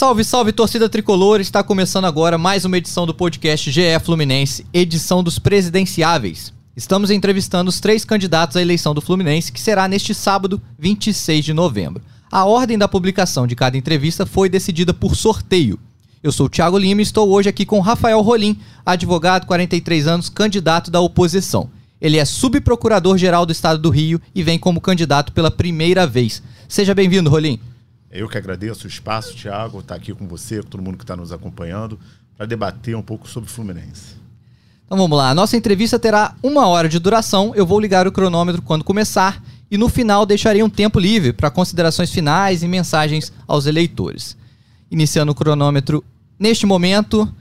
Salve, salve, torcida tricolor! Está começando agora mais uma edição do podcast GE Fluminense, edição dos presidenciáveis. Estamos entrevistando os três candidatos à eleição do Fluminense, que será neste sábado, 26 de novembro. A ordem da publicação de cada entrevista foi decidida por sorteio. Eu sou o Thiago Lima e estou hoje aqui com Rafael Rolim, advogado, 43 anos, candidato da oposição. Ele é subprocurador-geral do Estado do Rio e vem como candidato pela primeira vez. Seja bem-vindo, Rolim. Eu que agradeço o espaço, Thiago, estar aqui com você, com todo mundo que está nos acompanhando, para debater um pouco sobre o Fluminense. Então vamos lá, a nossa entrevista terá uma hora de duração. Eu vou ligar o cronômetro quando começar e no final deixarei um tempo livre para considerações finais e mensagens aos eleitores. Iniciando o cronômetro neste momento,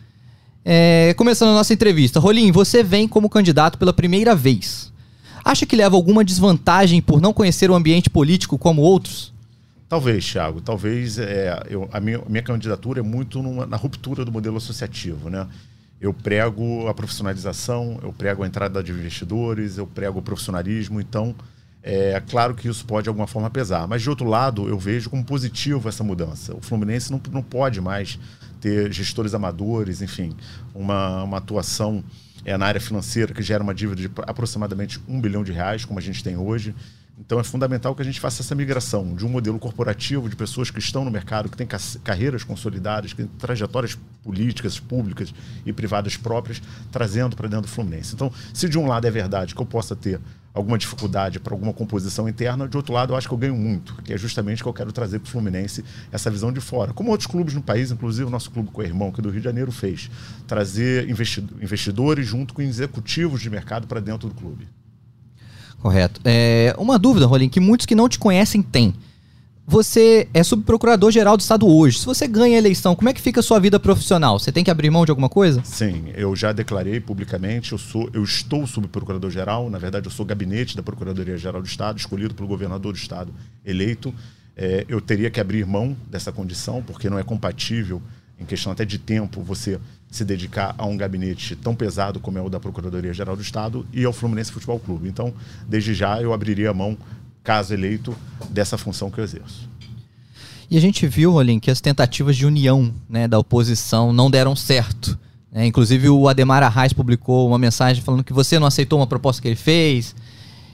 é, começando a nossa entrevista. Rolim, você vem como candidato pela primeira vez. Acha que leva alguma desvantagem por não conhecer o ambiente político como outros? Talvez, Thiago. Talvez é, eu, a minha, minha candidatura é muito numa, na ruptura do modelo associativo, né? Eu prego a profissionalização, eu prego a entrada de investidores, eu prego o profissionalismo. Então, é claro que isso pode de alguma forma pesar. Mas, de outro lado, eu vejo como positivo essa mudança. O Fluminense não, não pode mais ter gestores amadores, enfim, uma, uma atuação é, na área financeira que gera uma dívida de aproximadamente um bilhão de reais, como a gente tem hoje. Então é fundamental que a gente faça essa migração de um modelo corporativo de pessoas que estão no mercado, que têm carreiras consolidadas, que têm trajetórias políticas, públicas e privadas próprias, trazendo para dentro do Fluminense. Então, se de um lado é verdade que eu possa ter alguma dificuldade para alguma composição interna, de outro lado eu acho que eu ganho muito, que é justamente que eu quero trazer para o Fluminense essa visão de fora. Como outros clubes no país, inclusive o nosso clube com o irmão, que é do Rio de Janeiro, fez. Trazer investidores junto com executivos de mercado para dentro do clube. Correto. É, uma dúvida, Rolim, que muitos que não te conhecem têm. Você é subprocurador-geral do Estado hoje. Se você ganha a eleição, como é que fica a sua vida profissional? Você tem que abrir mão de alguma coisa? Sim, eu já declarei publicamente, eu, sou, eu estou subprocurador-geral, na verdade eu sou gabinete da Procuradoria-Geral do Estado, escolhido pelo governador do Estado eleito. É, eu teria que abrir mão dessa condição, porque não é compatível, em questão até de tempo, você se dedicar a um gabinete tão pesado como é o da Procuradoria-Geral do Estado e ao Fluminense Futebol Clube. Então, desde já, eu abriria a mão, caso eleito, dessa função que eu exerço. E a gente viu, Rolim, que as tentativas de união né, da oposição não deram certo. É, inclusive, o Ademar Arraes publicou uma mensagem falando que você não aceitou uma proposta que ele fez,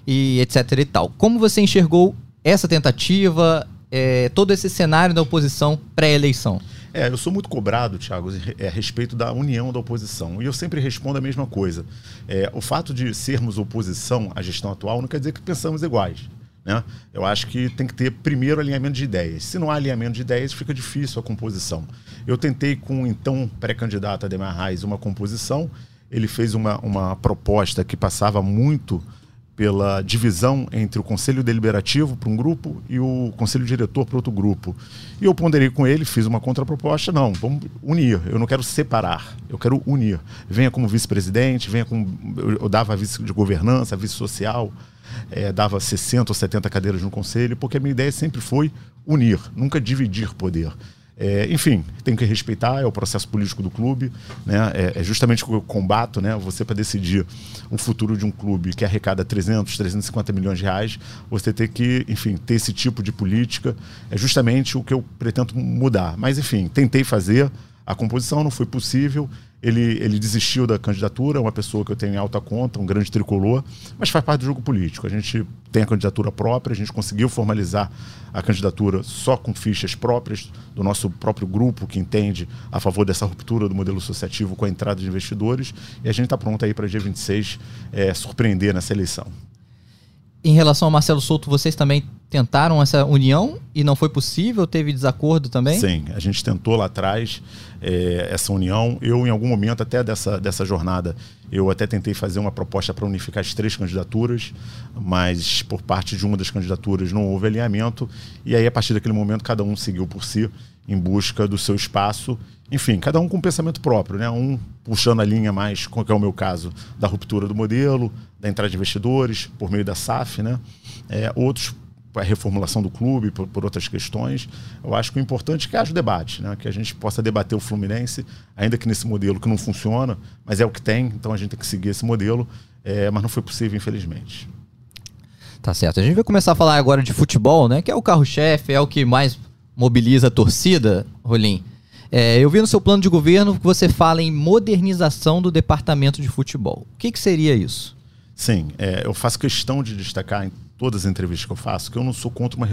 e etc e tal. Como você enxergou essa tentativa, é, todo esse cenário da oposição pré-eleição? É, eu sou muito cobrado, Thiago, é, a respeito da união da oposição. E eu sempre respondo a mesma coisa. É, o fato de sermos oposição à gestão atual não quer dizer que pensamos iguais. Né? Eu acho que tem que ter primeiro alinhamento de ideias. Se não há alinhamento de ideias, fica difícil a composição. Eu tentei com o então pré-candidato Ademar Reis uma composição. Ele fez uma, uma proposta que passava muito pela divisão entre o conselho deliberativo para um grupo e o conselho diretor para outro grupo. E eu ponderei com ele, fiz uma contraproposta, não, vamos unir, eu não quero separar, eu quero unir. Venha como vice-presidente, venha como... Eu dava vice de governança, vice social, é, dava 60 ou 70 cadeiras no conselho, porque a minha ideia sempre foi unir, nunca dividir poder. É, enfim, tem que respeitar, é o processo político do clube, né? é, é justamente o que eu combato, né? você para decidir o futuro de um clube que arrecada 300, 350 milhões de reais, você tem que, enfim, ter esse tipo de política, é justamente o que eu pretendo mudar. Mas, enfim, tentei fazer, a composição não foi possível, ele, ele desistiu da candidatura, uma pessoa que eu tenho em alta conta, um grande tricolor, mas faz parte do jogo político. A gente tem a candidatura própria, a gente conseguiu formalizar a candidatura só com fichas próprias do nosso próprio grupo que entende a favor dessa ruptura do modelo associativo com a entrada de investidores e a gente está pronto aí para dia 26 é, surpreender nessa eleição. Em relação ao Marcelo Souto, vocês também tentaram essa união e não foi possível? Teve desacordo também? Sim, a gente tentou lá atrás é, essa união. Eu, em algum momento até dessa, dessa jornada, eu até tentei fazer uma proposta para unificar as três candidaturas, mas por parte de uma das candidaturas não houve alinhamento. E aí, a partir daquele momento, cada um seguiu por si em busca do seu espaço. Enfim, cada um com um pensamento próprio, né? Um puxando a linha mais, como é o meu caso, da ruptura do modelo, da entrada de investidores por meio da SAF, né? É, outros a reformulação do clube, por, por, outras questões. Eu acho que o importante é que haja o debate, né? que a gente possa debater o Fluminense, ainda que nesse modelo que não funciona, mas é o que tem, então a gente tem que seguir esse modelo, é, mas não foi possível, infelizmente. Tá certo. A gente vai começar a falar agora de futebol, né? Que é o carro-chefe, é o que mais mobiliza a torcida, Rolim. É, eu vi no seu plano de governo que você fala em modernização do departamento de futebol. O que, que seria isso? Sim, é, eu faço questão de destacar em todas as entrevistas que eu faço que eu não sou contra uma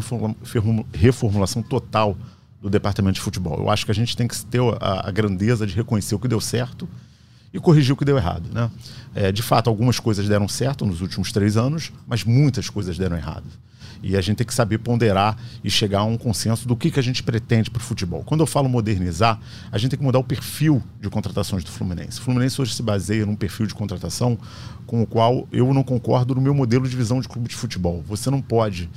reformulação total do departamento de futebol. Eu acho que a gente tem que ter a, a grandeza de reconhecer o que deu certo e corrigir o que deu errado. Né? É, de fato, algumas coisas deram certo nos últimos três anos, mas muitas coisas deram errado. E a gente tem que saber ponderar e chegar a um consenso do que, que a gente pretende para o futebol. Quando eu falo modernizar, a gente tem que mudar o perfil de contratações do Fluminense. O Fluminense hoje se baseia num perfil de contratação com o qual eu não concordo no meu modelo de visão de clube de futebol. Você não pode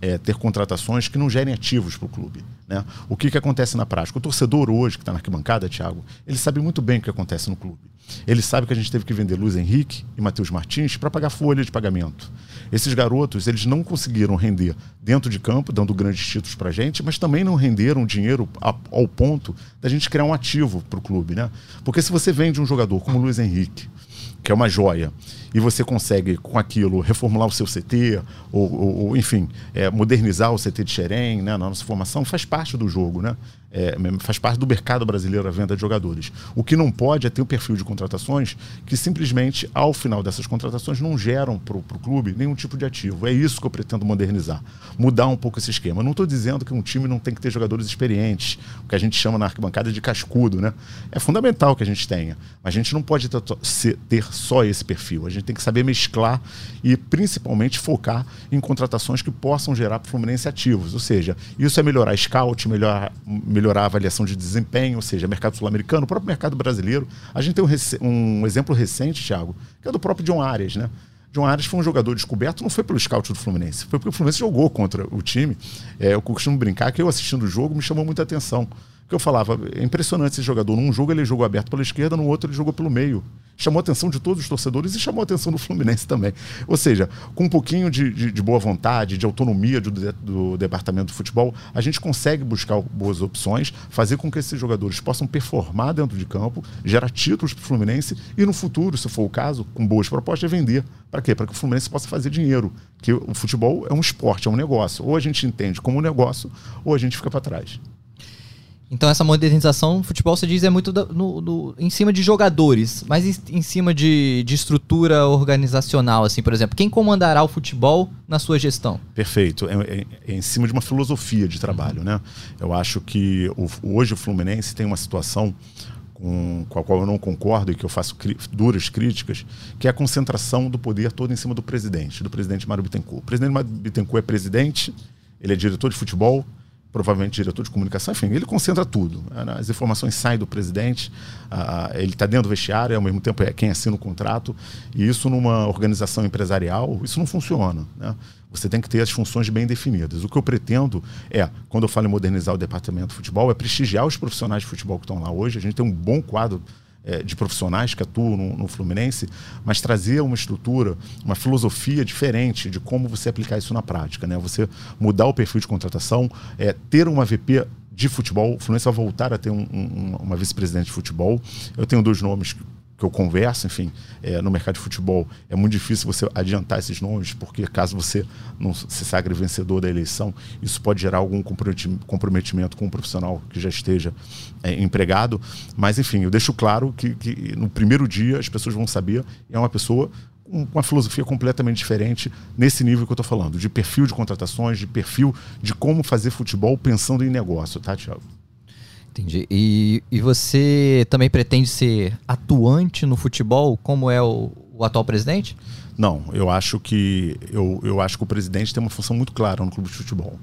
é, ter contratações que não gerem ativos para o clube. Né? O que, que acontece na prática? O torcedor hoje, que está na arquibancada, Thiago, ele sabe muito bem o que acontece no clube. Ele sabe que a gente teve que vender Luiz Henrique e Matheus Martins para pagar folha de pagamento. Esses garotos, eles não conseguiram render dentro de campo, dando grandes títulos para a gente, mas também não renderam dinheiro ao ponto da gente criar um ativo para o clube. Né? Porque se você vende um jogador como Luiz Henrique, que é uma joia, e você consegue, com aquilo, reformular o seu CT, ou, ou, ou enfim, é, modernizar o CT de Xerém, né, na nossa formação, faz parte do jogo, né? É, faz parte do mercado brasileiro a venda de jogadores. O que não pode é ter um perfil de contratações que simplesmente, ao final dessas contratações, não geram para o clube nenhum tipo de ativo. É isso que eu pretendo modernizar. Mudar um pouco esse esquema. Não estou dizendo que um time não tem que ter jogadores experientes, o que a gente chama na arquibancada de cascudo, né? É fundamental que a gente tenha. Mas a gente não pode ter, só esse perfil. A gente tem que saber mesclar e, principalmente, focar em contratações que possam gerar para o Fluminense ativos. Ou seja, isso é melhorar scout, melhorar a avaliação de desempenho, ou seja, mercado sul-americano, o próprio mercado brasileiro. A gente tem um, um exemplo recente, Thiago, que é do próprio John Arias, né? John Arias foi um jogador descoberto, não foi pelo scout do Fluminense, foi porque o Fluminense jogou contra o time. É, eu costumo brincar que eu assistindo o jogo me chamou muita atenção. Porque eu falava, é impressionante esse jogador. Num jogo ele jogou aberto pela esquerda, no outro ele jogou pelo meio chamou a atenção de todos os torcedores e chamou a atenção do Fluminense também. Ou seja, com um pouquinho de, de, de boa vontade, de autonomia do, do, departamento de futebol, a gente consegue buscar boas opções, fazer com que esses jogadores possam performar dentro de campo, gerar títulos para o Fluminense e no futuro, se for o caso, com boas propostas, vender. Para quê? Para que o Fluminense possa fazer dinheiro. Que o futebol é um esporte, é um negócio. Ou a gente entende como um negócio, ou a gente fica para trás. Então essa modernização no futebol, você diz, é muito do, no, em cima de jogadores, mas em, em cima de, de, estrutura organizacional, assim, por exemplo. Quem comandará o futebol na sua gestão? Perfeito. É, é, é em cima de uma filosofia de trabalho, né? Eu acho que o, hoje o Fluminense tem uma situação com, a qual eu não concordo e que eu faço duras críticas, que é a concentração do poder todo em cima do presidente, do presidente Mário Bittencourt. O presidente Mário Bittencourt é presidente, ele é diretor de futebol, provavelmente diretor de comunicação, enfim, ele concentra tudo. Né? As informações saem do presidente, ele está dentro do vestiário, ao mesmo tempo é quem assina o contrato, e isso numa organização empresarial, isso não funciona. Né? Você tem que ter as funções bem definidas. O que eu pretendo é, quando eu falo em modernizar o departamento de futebol, é prestigiar os profissionais de futebol que estão lá hoje. A gente tem um bom quadro é, de profissionais que atuam no, no, Fluminense, mas trazer uma estrutura, uma filosofia diferente de como você aplicar isso na prática. Né? Você mudar o perfil de contratação, é, ter uma VP de futebol. O Fluminense vai voltar a ter um, um, uma vice-presidente de futebol. Eu tenho dois nomes que eu converso, enfim, é, no mercado de futebol é muito difícil você adiantar esses nomes, porque caso você não se sagre vencedor da eleição, isso pode gerar algum comprometimento com um profissional que já esteja é, empregado. Mas, enfim, eu deixo claro que, que no primeiro dia as pessoas vão saber, é uma pessoa com uma filosofia completamente diferente nesse nível que eu estou falando, de perfil de contratações, de perfil de como fazer futebol pensando em negócio, tá, Tiago? Entendi. E, e você também pretende ser atuante no futebol, como é o, o atual presidente? Não, eu acho que eu, eu acho que o presidente tem uma função muito clara no clube de futebol.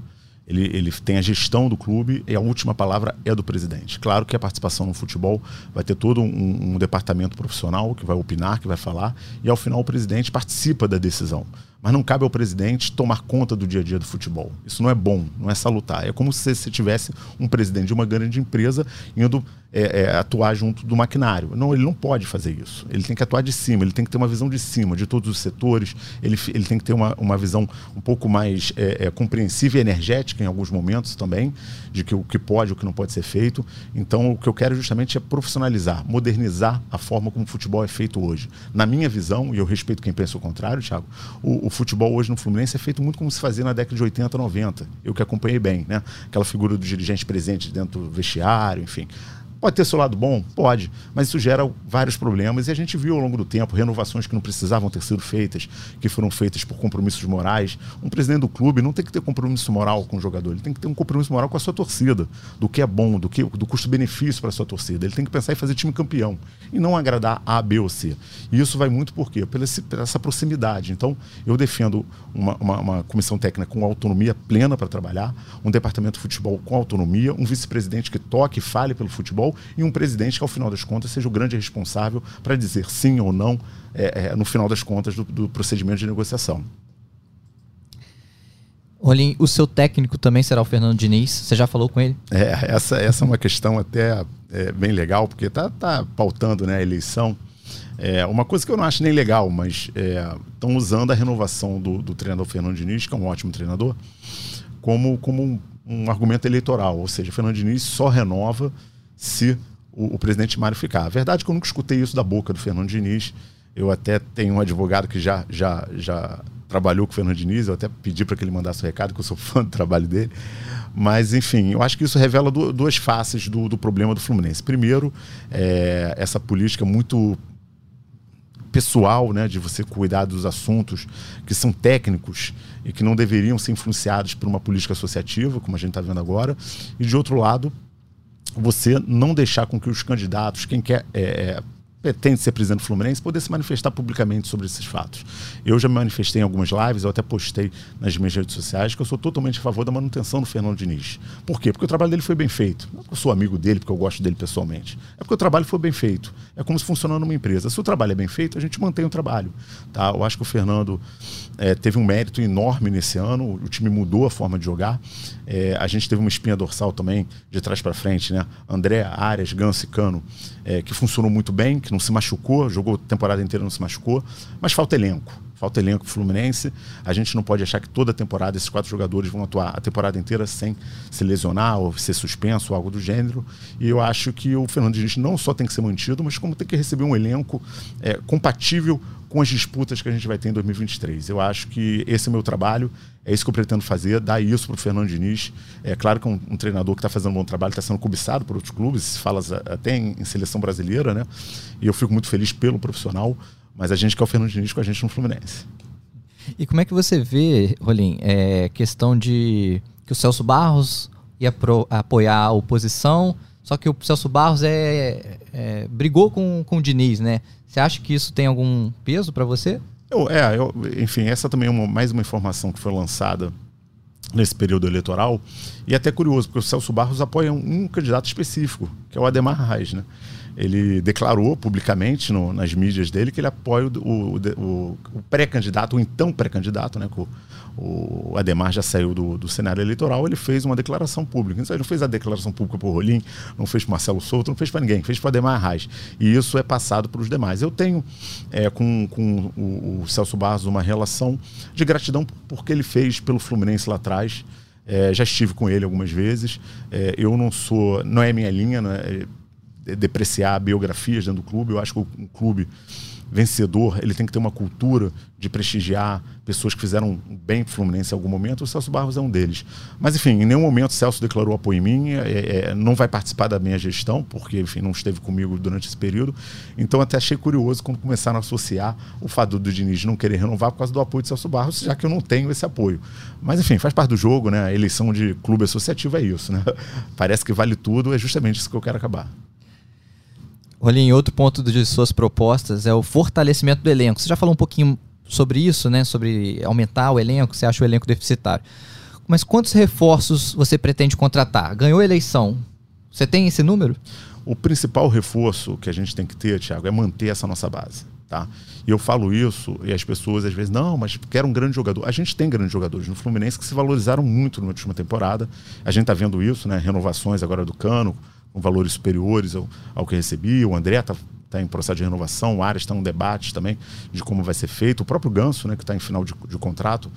Ele, ele tem a gestão do clube e a última palavra é do presidente. Claro que a participação no futebol vai ter todo um, um departamento profissional que vai opinar, que vai falar, e ao final o presidente participa da decisão. Mas não cabe ao presidente tomar conta do dia a dia do futebol. Isso não é bom, não é salutar. É como se você tivesse um presidente de uma grande empresa indo é, é, atuar junto do maquinário. Não, ele não pode fazer isso. Ele tem que atuar de cima, ele tem que ter uma visão de cima, de todos os setores. Ele, ele tem que ter uma, uma visão um pouco mais é, é compreensiva e energética em alguns momentos também, de que o que pode e o que não pode ser feito. Então, o que eu quero justamente é profissionalizar, modernizar a forma como o futebol é feito hoje. Na minha visão, e eu respeito quem pensa o contrário, Thiago, o, o futebol hoje no Fluminense é feito muito como se fazia na década de 80, 90. Eu que acompanhei bem, né? Aquela figura do dirigente presente dentro do vestiário, enfim Pode ter seu lado bom? Pode, mas isso gera vários problemas e a gente viu ao longo do tempo renovações que não precisavam ter sido feitas, que foram feitas por compromissos morais. Um presidente do clube não tem que ter compromisso moral com o jogador, ele tem que ter um compromisso moral com a sua torcida, do que é bom, do que do custo-benefício para a sua torcida. Ele tem que pensar em fazer time campeão e não agradar A, B ou C. E isso vai muito por quê? Pela, essa proximidade. Então, eu defendo uma, uma, uma comissão técnica com autonomia plena para trabalhar, um departamento de futebol com autonomia, um vice-presidente que toque e fale pelo futebol e um presidente que, ao final das contas, seja o grande responsável para dizer sim ou não, é, é, no final das contas, do, do procedimento de negociação. Olim, o seu técnico também será o Fernando Diniz. Você já falou com ele? É, essa, essa é uma questão até é, bem legal, porque tá, tá pautando né, a eleição. É, uma coisa que eu não acho nem legal, mas estão é, usando a renovação do, do, treinador Fernando Diniz, que é um ótimo treinador, como, como um, um argumento eleitoral. Ou seja, o Fernando Diniz só renova se o, o, presidente Mário ficar. A verdade é que eu nunca escutei isso da boca do Fernando Diniz. Eu até tenho um advogado que já, já, já trabalhou com o Fernando Diniz, eu até pedi para que ele mandasse o recado, que eu sou fã do trabalho dele. Mas, enfim, eu acho que isso revela duas faces do, do problema do Fluminense. Primeiro, é, essa política muito pessoal, né, de você cuidar dos assuntos que são técnicos e que não deveriam ser influenciados por uma política associativa, como a gente está vendo agora. E, de outro lado, você não deixar com que os candidatos, quem quer é, é, pretende ser presidente do Fluminense, poder se manifestar publicamente sobre esses fatos. Eu já me manifestei em algumas lives, eu até postei nas minhas redes sociais que eu sou totalmente a favor da manutenção do Fernando Diniz. Por quê? Porque o trabalho dele foi bem feito. Não porque eu sou amigo dele, porque eu gosto dele pessoalmente. É porque o trabalho foi bem feito. É como se funcionando numa empresa. Se o trabalho é bem feito, a gente mantém o trabalho. Tá? Eu acho que o Fernando é, teve um mérito enorme nesse ano, o time mudou a forma de jogar. É, a gente teve uma espinha dorsal também, de trás para frente, né? André, Arias, Ganso e Cano, é, que funcionou muito bem, que não se machucou, jogou a temporada inteira não se machucou, mas falta elenco. Falta elenco Fluminense. A gente não pode achar que toda temporada esses quatro jogadores vão atuar a temporada inteira sem se lesionar ou ser suspenso ou algo do gênero. E eu acho que o Fernando Diniz não só tem que ser mantido, mas como tem que receber um elenco é, compatível com as disputas que a gente vai ter em 2023. Eu acho que esse é o meu trabalho, é isso que eu pretendo fazer, dar isso para o Fernando Diniz. É claro que é um, um treinador que está fazendo um bom trabalho, está sendo cobiçado por outros clubes, fala até em, em, seleção brasileira, né? E eu fico muito feliz pelo profissional, mas a gente quer o Fernando Diniz com a gente no Fluminense. E como é que você vê, Rolim, é, questão de que o Celso Barros ia pro, apoiar a oposição, só que o Celso Barros é, é, brigou com, com o Diniz, né? Você acha que isso tem algum peso para você? Eu, é, eu, enfim, essa também é uma, mais uma informação que foi lançada nesse período eleitoral. E é até curioso, porque o Celso Barros apoia um, um candidato específico, que é o Ademar Reis, né? Ele declarou publicamente no, nas mídias dele que ele apoia o, o, o, o pré-candidato, o então pré-candidato, né? O Ademar já saiu do, do cenário eleitoral, ele fez uma declaração pública. Ele não fez a declaração pública para o Rolim, não fez para Marcelo Souto, não fez para ninguém, fez para Ademar Reis. E isso é passado para os demais. Eu tenho é, com, com o, o, Celso Barros uma relação de gratidão porque ele fez pelo Fluminense lá atrás. É, já estive com ele algumas vezes. É, eu não sou, não é minha linha, é, é depreciar biografias dentro do clube. Eu acho que o, o clube vencedor, ele tem que ter uma cultura de prestigiar pessoas que fizeram bem para o Fluminense em algum momento. O Celso Barros é um deles. Mas, enfim, em nenhum momento o Celso declarou apoio em mim, é, é, não vai participar da minha gestão, porque, enfim, não esteve comigo durante esse período. Então, até achei curioso quando começaram a associar o fato do Diniz não querer renovar por causa do apoio de Celso Barros, já que eu não tenho esse apoio. Mas, enfim, faz parte do jogo, né? A eleição de clube associativo é isso, né? Parece que vale tudo, é justamente isso que eu quero acabar. Rolim, outro ponto de suas propostas é o fortalecimento do elenco. Você já falou um pouquinho sobre isso, né? Sobre aumentar o elenco, você acha o elenco deficitário. Mas quantos reforços você pretende contratar? Ganhou a eleição. Você tem esse número? O principal reforço que a gente tem que ter, Thiago, é manter essa nossa base. Tá? E eu falo isso e as pessoas às vezes, não, mas quero um grande jogador. A gente tem grandes jogadores no Fluminense que se valorizaram muito na última temporada. A gente está vendo isso, né? Renovações agora do Cano, com valores superiores ao, ao que recebi. O André está tá em processo de renovação, o Ares está em um debate também de como vai ser feito. O próprio Ganso, né, que está em final de, de contrato,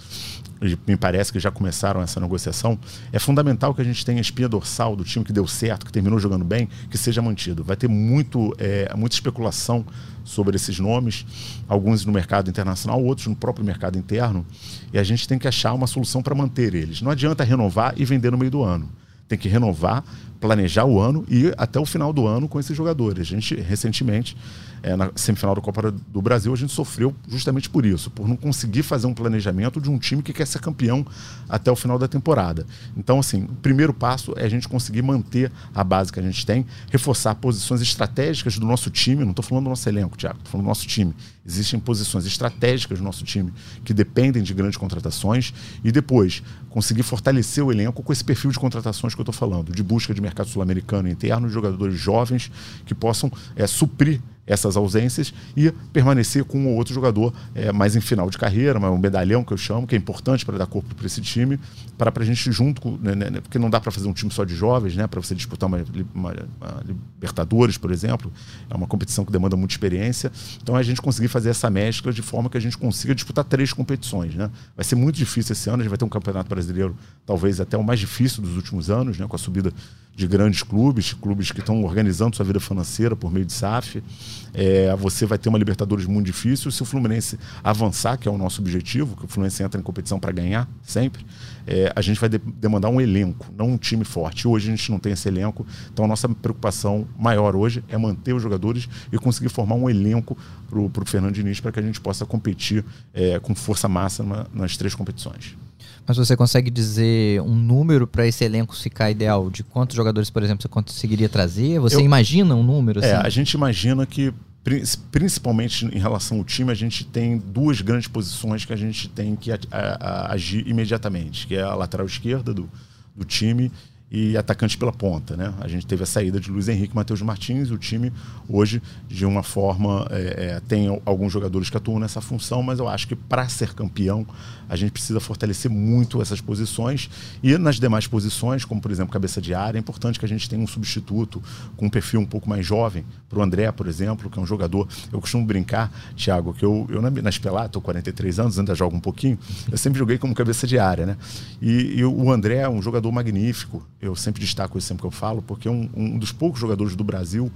me parece que já começaram essa negociação. É fundamental que a gente tenha a espinha dorsal do time que deu certo, que terminou jogando bem, que seja mantido. Vai ter muito, é, muita especulação sobre esses nomes, alguns no mercado internacional, outros no próprio mercado interno, e a gente tem que achar uma solução para manter eles. Não adianta renovar e vender no meio do ano. Tem que renovar planejar o ano e até o final do ano com esses jogadores. A gente, recentemente, é, na semifinal da Copa do Brasil, a gente sofreu justamente por isso, por não conseguir fazer um planejamento de um time que quer ser campeão até o final da temporada. Então, assim, o primeiro passo é a gente conseguir manter a base que a gente tem, reforçar posições estratégicas do nosso time. Não estou falando do nosso elenco, Tiago, estou falando do nosso time. Existem posições estratégicas do nosso time que dependem de grandes contratações e depois conseguir fortalecer o elenco com esse perfil de contratações que eu estou falando, de busca de mercado sul-americano interno, jogadores jovens que possam é, suprir essas ausências e permanecer com um outro jogador é, mais em final de carreira, um medalhão que eu chamo, que é importante para dar corpo para esse time, para a gente junto com. Né, né, porque não dá para fazer um time só de jovens, né? Para você disputar uma, uma, uma, Libertadores, por exemplo, é uma competição que demanda muita experiência. Então a gente conseguir fazer essa mescla de forma que a gente consiga disputar três competições, né? Vai ser muito difícil esse ano, a gente vai ter um campeonato brasileiro, talvez até o mais difícil dos últimos anos, né? Com a subida de grandes clubes, clubes que estão organizando sua vida financeira por meio de SAF. É, você vai ter uma Libertadores muito difícil. Se o Fluminense avançar, que é o nosso objetivo, que o Fluminense entra em competição para ganhar sempre, é, a gente vai de demandar um elenco, não um time forte. Hoje a gente não tem esse elenco, então a nossa preocupação maior hoje é manter os jogadores e conseguir formar um elenco para o Fernando Diniz para que a gente possa competir é, com força máxima nas três competições. Mas você consegue dizer um número para esse elenco ficar ideal? De quantos jogadores, por exemplo, você conseguiria trazer? Você Eu, imagina um número? É, assim? É, a gente imagina que, principalmente em relação ao time, a gente tem duas grandes posições que a gente tem que a, a, agir imediatamente, que é a lateral esquerda do, do time e atacante pela ponta. Né? A gente teve a saída de Luiz Henrique e Matheus Martins. O time, hoje, de uma forma, é, é, tem alguns jogadores que atuam nessa função, mas eu acho que para ser campeão, a gente precisa fortalecer muito essas posições. E nas demais posições, como por exemplo cabeça de área, é importante que a gente tenha um substituto com um perfil um pouco mais jovem. Para o André, por exemplo, que é um jogador. Eu costumo brincar, Thiago, que eu, eu na Espelá, estou 43 anos, ainda jogo um pouquinho. Eu sempre joguei como cabeça de área, né? E, e o André é um jogador magnífico. Eu sempre destaco isso sempre que eu falo, porque é um, um dos poucos jogadores do Brasil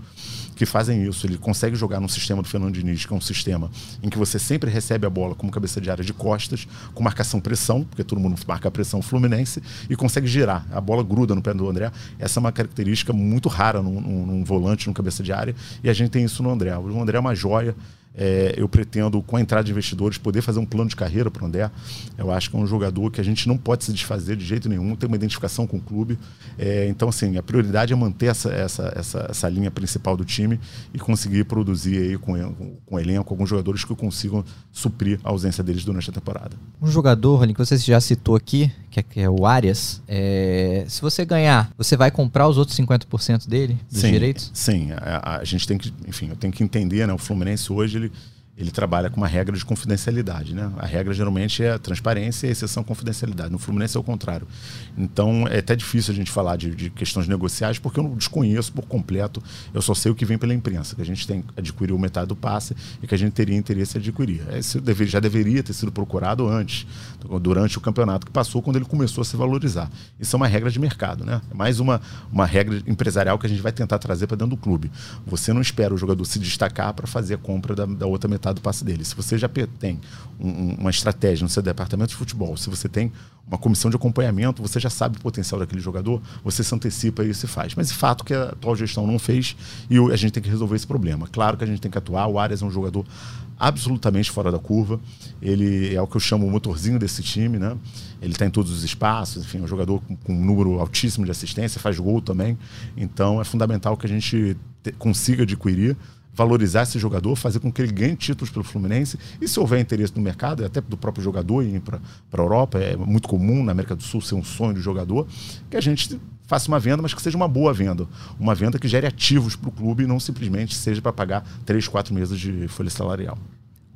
que fazem isso. Ele consegue jogar no sistema do Fernando Diniz, que é um sistema em que você sempre recebe a bola como cabeça de área de costas, com marcação pressão, porque todo mundo marca a pressão fluminense, e consegue girar. A bola gruda no pé do André. Essa é uma característica muito rara num, num, num volante, num cabeça de área, e a gente tem isso no André. O André é uma joia. É, eu pretendo, com a entrada de investidores, poder fazer um plano de carreira para o André. Eu acho que é um jogador que a gente não pode se desfazer de jeito nenhum, tem uma identificação com o clube. É, então, assim, a prioridade é manter essa, essa, essa, essa linha principal do time e conseguir produzir aí com, com, com o elenco alguns jogadores que consigam suprir a ausência deles durante a temporada. Um jogador, Rolim, que você já citou aqui, que é, que é o Arias, é, se você ganhar, você vai comprar os outros 50% dele, dos sim, direitos? Sim, a, a, gente tem que, enfim, eu tenho que entender, né? O Fluminense hoje, ele ele trabalha com uma regra de confidencialidade. Né? A regra geralmente é transparência e exceção confidencialidade. No Fluminense é o contrário. Então é até difícil a gente falar de, de, questões negociais porque eu não desconheço por completo. Eu só sei o que vem pela imprensa, que a gente tem adquiriu metade do passe e que a gente teria interesse em adquirir. Isso deve, já deveria ter sido procurado antes, durante o campeonato que passou, quando ele começou a se valorizar. Isso é uma regra de mercado. Né? É mais uma, uma regra empresarial que a gente vai tentar trazer para dentro do clube. Você não espera o jogador se destacar para fazer a compra da, da outra metade do passe dele. Se você já tem um, uma estratégia no seu departamento de futebol, se você tem uma comissão de acompanhamento, você já sabe o potencial daquele jogador, você se antecipa e se faz. Mas de fato que a atual gestão não fez e a gente tem que resolver esse problema. Claro que a gente tem que atuar, o Arias é um jogador absolutamente fora da curva. Ele é o que eu chamo o motorzinho desse time, né? Ele está em todos os espaços, enfim, é um jogador com, com, um número altíssimo de assistência, faz gol também. Então é fundamental que a gente te, consiga adquirir valorizar esse jogador, fazer com que ele ganhe títulos pelo Fluminense. E se houver interesse no mercado, até do próprio jogador ir para a Europa, é muito comum na América do Sul ser um sonho do jogador, que a gente faça uma venda, mas que seja uma boa venda. Uma venda que gere ativos para o clube e não simplesmente seja para pagar três, quatro meses de folha salarial.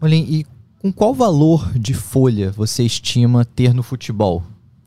Olhem, e com qual valor de folha você estima ter no futebol?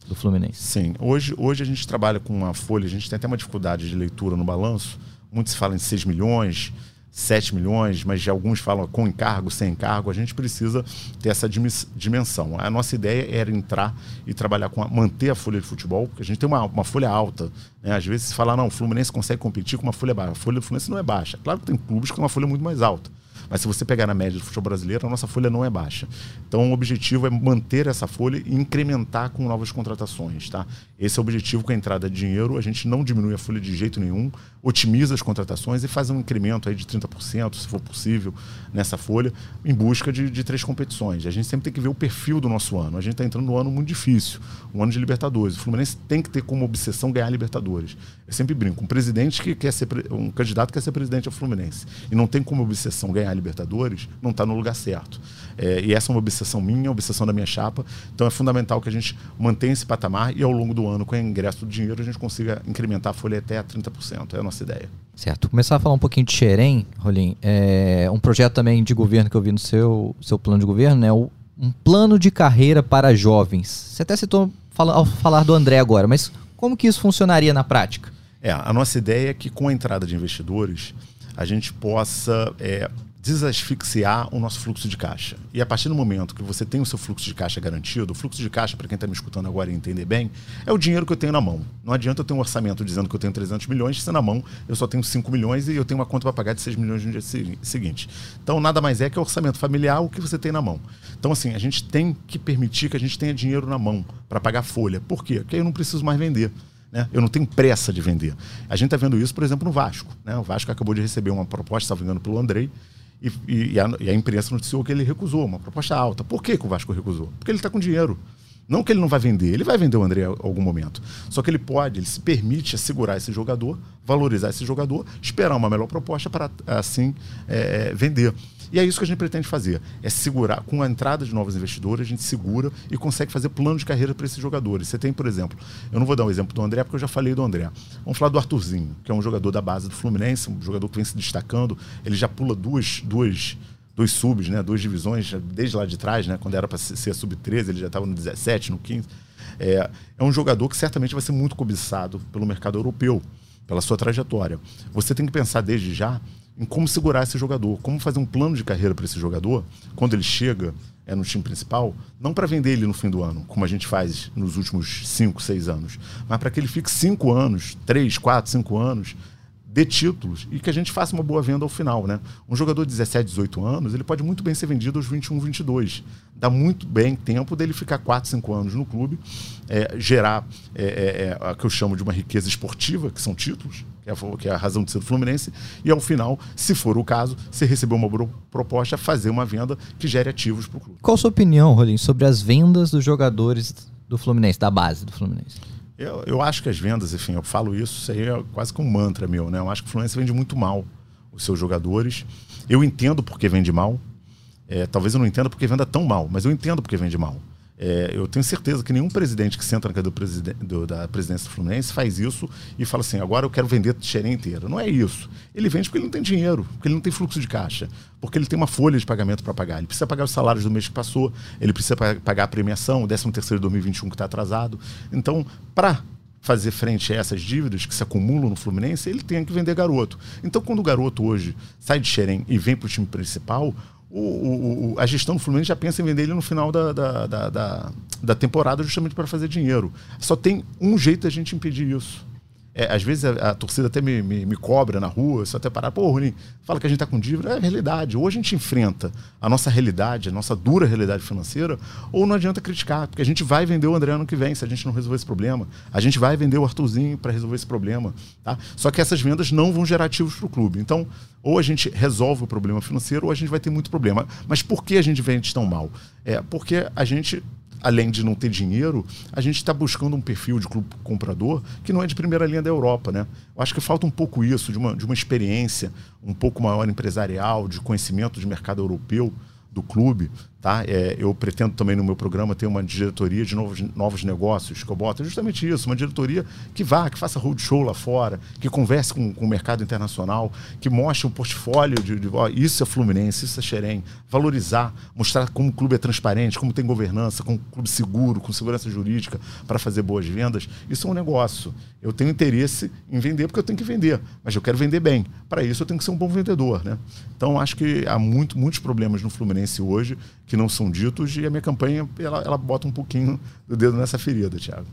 Do Fluminense. Sim, hoje, hoje a gente trabalha com uma folha, a gente tem até uma dificuldade de leitura no balanço. Muitos falam em 6 milhões, 7 milhões, mas alguns falam com encargo, sem encargo, a gente precisa ter essa dimensão. A nossa ideia era entrar e trabalhar com a, manter a folha de futebol, porque a gente tem uma, uma folha alta. Né? Às vezes se fala, não, o Fluminense consegue competir com uma folha baixa. A folha do Fluminense não é baixa. Claro que tem clubes com uma folha muito mais alta. Mas se você pegar na média do futebol brasileiro, a nossa folha não é baixa. Então o objetivo é manter essa folha e incrementar com novas contratações. Tá? Esse é o objetivo com a entrada de dinheiro. A gente não diminui a folha de jeito nenhum, otimiza as contratações e faz um incremento aí de 30%, se for possível, nessa folha, em busca de, de três competições. A gente sempre tem que ver o perfil do nosso ano. A gente está entrando num ano muito difícil, um ano de Libertadores. O Fluminense tem que ter como obsessão ganhar Libertadores. Eu sempre brinco, um presidente que quer ser um candidato que quer ser presidente ao Fluminense e não tem como obsessão ganhar Libertadores, não está no lugar certo. É, e essa é uma obsessão minha, obsessão da minha chapa. Então é fundamental que a gente mantenha esse patamar e ao longo do ano, com o ingresso do dinheiro, a gente consiga incrementar a folha até a 30%. É a nossa ideia. Certo. Começar a falar um pouquinho de Xerém, Rolim. É um projeto também de governo que eu vi no seu, seu plano de governo, né? Um plano de carreira para jovens. Você até citou ao falar do André agora, mas como que isso funcionaria na prática? É, a nossa ideia é que com a entrada de investidores, a gente possa é, desasfixiar o nosso fluxo de caixa. E a partir do momento que você tem o seu fluxo de caixa garantido, o fluxo de caixa, para quem está me escutando agora e entender bem, é o dinheiro que eu tenho na mão. Não adianta eu ter um orçamento dizendo que eu tenho 300 milhões, se na mão eu só tenho 5 milhões e eu tenho uma conta para pagar de 6 milhões no dia seguinte. Então, nada mais é que o orçamento familiar o que você tem na mão. Então, assim, a gente tem que permitir que a gente tenha dinheiro na mão para pagar folha. Por quê? Porque eu não preciso mais vender. Né? Eu não tenho pressa de vender. A gente está vendo isso, por exemplo, no Vasco. Né? O Vasco acabou de receber uma proposta, estava engano, pelo Andrei, e, e, a, e, a, imprensa noticiou que ele recusou, uma proposta alta. Por que, que o Vasco recusou? Porque ele está com dinheiro. Não que ele não vai vender, ele vai vender o André em algum momento. Só que ele pode, ele se permite assegurar esse jogador, valorizar esse jogador, esperar uma melhor proposta para assim é, vender. E é isso que a gente pretende fazer. É segurar, com a entrada de novos investidores, a gente segura e consegue fazer plano de carreira para esses jogadores. Você tem, por exemplo, eu não vou dar um exemplo do André, porque eu já falei do André. Vamos falar do Arthurzinho, que é um jogador da base do Fluminense, um jogador que vem se destacando. Ele já pula duas, duas, dois subs, né, duas divisões, desde lá de trás, né, quando era para ser sub-13, ele já estava no 17, no 15. É, é um jogador que certamente vai ser muito cobiçado pelo mercado europeu, pela sua trajetória. Você tem que pensar desde já em como segurar esse jogador, como fazer um plano de carreira para esse jogador quando ele chega é, no time principal, não para vender ele no fim do ano, como a gente faz nos últimos 5, 6 anos, mas para que ele fique 5 anos, 3, 4, 5 anos de títulos e que a gente faça uma boa venda ao final, né? Um jogador de 17, 18 anos, ele pode muito bem ser vendido aos 21, 22. Dá muito bem tempo dele ficar 4, 5 anos no clube, é, gerar é, é, é, a que eu chamo de uma riqueza esportiva, que são títulos, que é, a, que é a razão de ser do Fluminense, e ao final, se for o caso, se receber uma proposta, fazer uma venda que gere ativos para o clube. Qual a sua opinião, Rolim, sobre as vendas dos jogadores do Fluminense, da base do Fluminense? Eu, eu acho que as vendas, enfim, eu falo isso, isso aí é quase que um mantra meu, né? Eu acho que o Fluminense vende muito mal os seus jogadores. Eu entendo porque vende mal. É, talvez eu não entenda porque venda tão mal, mas eu entendo porque vende mal. É, eu tenho certeza que nenhum presidente que senta na cadeira do do, da presidência do Fluminense faz isso e fala assim: agora eu quero vender xerém inteira. Não é isso. Ele vende porque ele não tem dinheiro, porque ele não tem fluxo de caixa, porque ele tem uma folha de pagamento para pagar. Ele precisa pagar os salários do mês que passou, ele precisa pagar a premiação, o 13 terceiro de 2021 que está atrasado. Então, para fazer frente a essas dívidas que se acumulam no Fluminense, ele tem que vender garoto. Então, quando o garoto hoje sai de Xerém e vem para o time principal, o, o, a gestão do Fluminense já pensa em vender ele no final da, da, da, da, da temporada justamente para fazer dinheiro. Só tem um jeito da gente impedir isso é, às vezes a, a, torcida até me, me, me, cobra na rua, só até parar, pô, Rolim, fala que a gente está com dívida. É a realidade. Ou a gente enfrenta a nossa realidade, a nossa dura realidade financeira, ou não adianta criticar, porque a gente vai vender o André ano que vem se a gente não resolver esse problema. A gente vai vender o Arthurzinho para resolver esse problema. Tá? Só que essas vendas não vão gerar ativos para o clube. Então, ou a gente resolve o problema financeiro, ou a gente vai ter muito problema. Mas por que a gente vende tão mal? É porque a gente além de não ter dinheiro, a gente está buscando um perfil de clube comprador que não é de primeira linha da Europa, né? Eu acho que falta um pouco isso, de uma, de uma experiência um pouco maior empresarial, de conhecimento de mercado europeu do clube, Tá? É, eu pretendo também no meu programa ter uma diretoria de novos, novos negócios que eu boto. Justamente isso, uma diretoria que vá, que faça roadshow lá fora, que converse com, com o mercado internacional, que mostre um portfólio de, de ó, isso é Fluminense, isso é Xerém. Valorizar, mostrar como o clube é transparente, como tem governança, como um clube seguro, com segurança jurídica para fazer boas vendas. Isso é um negócio. Eu tenho interesse em vender porque eu tenho que vender, mas eu quero vender bem. Para isso eu tenho que ser um bom vendedor. Né? Então acho que há muito, muitos problemas no Fluminense hoje que não são ditos e a minha campanha ela, ela bota um pouquinho do dedo nessa ferida, Thiago.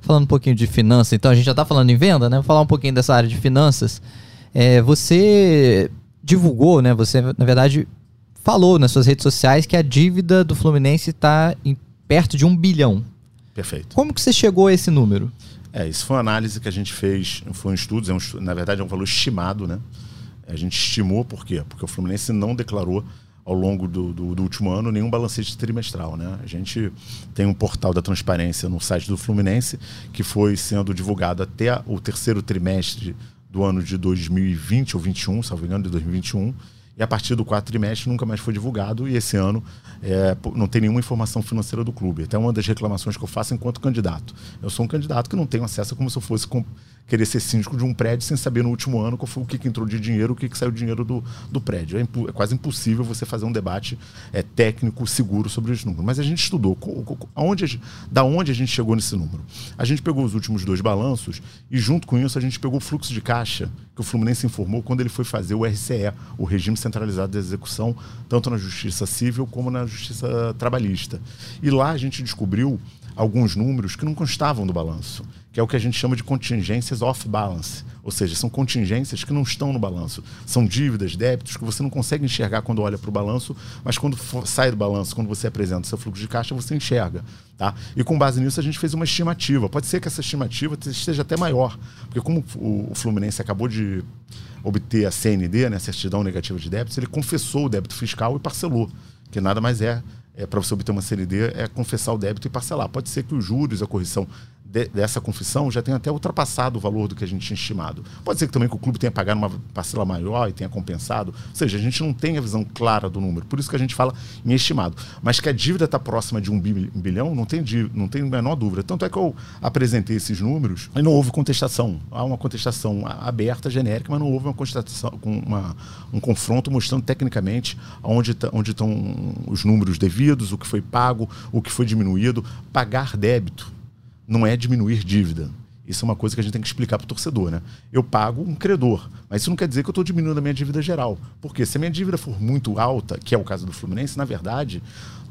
Falando um pouquinho de finanças, então a gente já está falando em venda, né? Vou falar um pouquinho dessa área de finanças. É, você divulgou, né? Você, na verdade, falou nas suas redes sociais que a dívida do Fluminense está perto de um bilhão. Perfeito. Como que você chegou a esse número? É, isso foi uma análise que a gente fez, foi um estudo, é um, na verdade é um valor estimado, né? A gente estimou por quê? Porque o Fluminense não declarou ao longo do, do, do, último ano nenhum balancete trimestral. Né? A gente tem um portal da transparência no site do Fluminense que foi sendo divulgado até o terceiro trimestre do ano de 2020 ou 21, salvo engano, de 2021 e a partir do quarto trimestre nunca mais foi divulgado e esse ano é, não tem nenhuma informação financeira do clube. Até uma das reclamações que eu faço enquanto candidato. Eu sou um candidato que não tenho acesso como se eu fosse querer ser síndico de um prédio sem saber no último ano qual foi o que, que entrou de dinheiro, o que, que saiu de dinheiro do, do prédio. É, é, quase impossível você fazer um debate é, técnico, seguro sobre os números. Mas a gente estudou aonde, da onde a gente chegou nesse número. A gente pegou os últimos dois balanços e junto com isso a gente pegou o fluxo de caixa que o Fluminense informou quando ele foi fazer o RCE, o Regime Centralizado de Execução, tanto na Justiça Civil como na Justiça Trabalhista. E lá a gente descobriu alguns números que não constavam do balanço, que é o que a gente chama de contingências off-balance, ou seja, são contingências que não estão no balanço. São dívidas, débitos que você não consegue enxergar quando olha para o balanço, mas quando sai do balanço, quando você apresenta o seu fluxo de caixa, você enxerga. Tá? E com base nisso a gente fez uma estimativa. Pode ser que essa estimativa esteja até maior, porque como o Fluminense acabou de obter a CND, né, a certidão negativa de débitos, ele confessou o débito fiscal e parcelou, que nada mais é é, para você obter uma CND é confessar o débito e parcelar. Pode ser que os juros, a correção de, dessa confissão já tenha até ultrapassado o valor do que a gente tinha estimado. Pode ser que também que o clube tenha pagado uma parcela maior e tenha compensado. Ou seja, a gente não tem a visão clara do número. Por isso que a gente fala em estimado. Mas que a dívida está próxima de um bilhão, não tem, não tem a menor dúvida. Tanto é que eu apresentei esses números e não houve contestação. Há uma contestação aberta, genérica, mas não houve uma contestação, uma, um confronto mostrando tecnicamente onde tá, onde estão os números devidos, o que foi pago, o que foi diminuído. Pagar débito não é diminuir dívida. Isso é uma coisa que a gente tem que explicar para o torcedor, né? Eu pago um credor, mas isso não quer dizer que eu estou diminuindo a minha dívida geral. Porque se a minha dívida for muito alta, que é o caso do Fluminense, na verdade,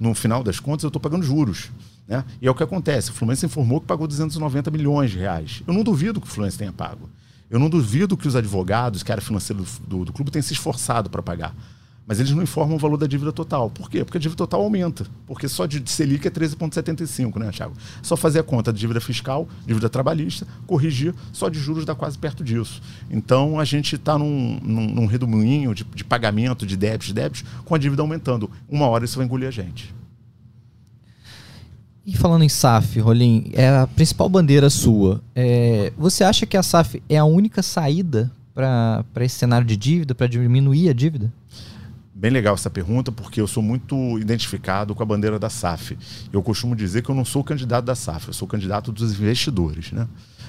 no final das contas, eu estou pagando juros. Né? E é o que acontece. O Fluminense informou que pagou 290 milhões de reais. Eu não duvido que o Fluminense tenha pago. Eu não duvido que os advogados, que era financeiro do, do, do clube, tenham se esforçado para pagar mas eles não informam o valor da dívida total. Por quê? Porque a dívida total aumenta. Porque só de Selic é 13,75, né, Thiago? Só fazer a conta de dívida fiscal, dívida trabalhista, corrigir, só de juros dá quase perto disso. Então a gente está num, num, num, redemoinho de, de pagamento de débitos, débitos, com a dívida aumentando. Uma hora isso vai engolir a gente. E falando em SAF, Rolim, é a principal bandeira sua. É, você acha que a SAF é a única saída para esse cenário de dívida, para diminuir a dívida? Bem legal essa pergunta, porque eu sou muito identificado com a bandeira da SAF. Eu costumo dizer que eu não sou candidato da SAF, eu sou candidato dos investidores. Né?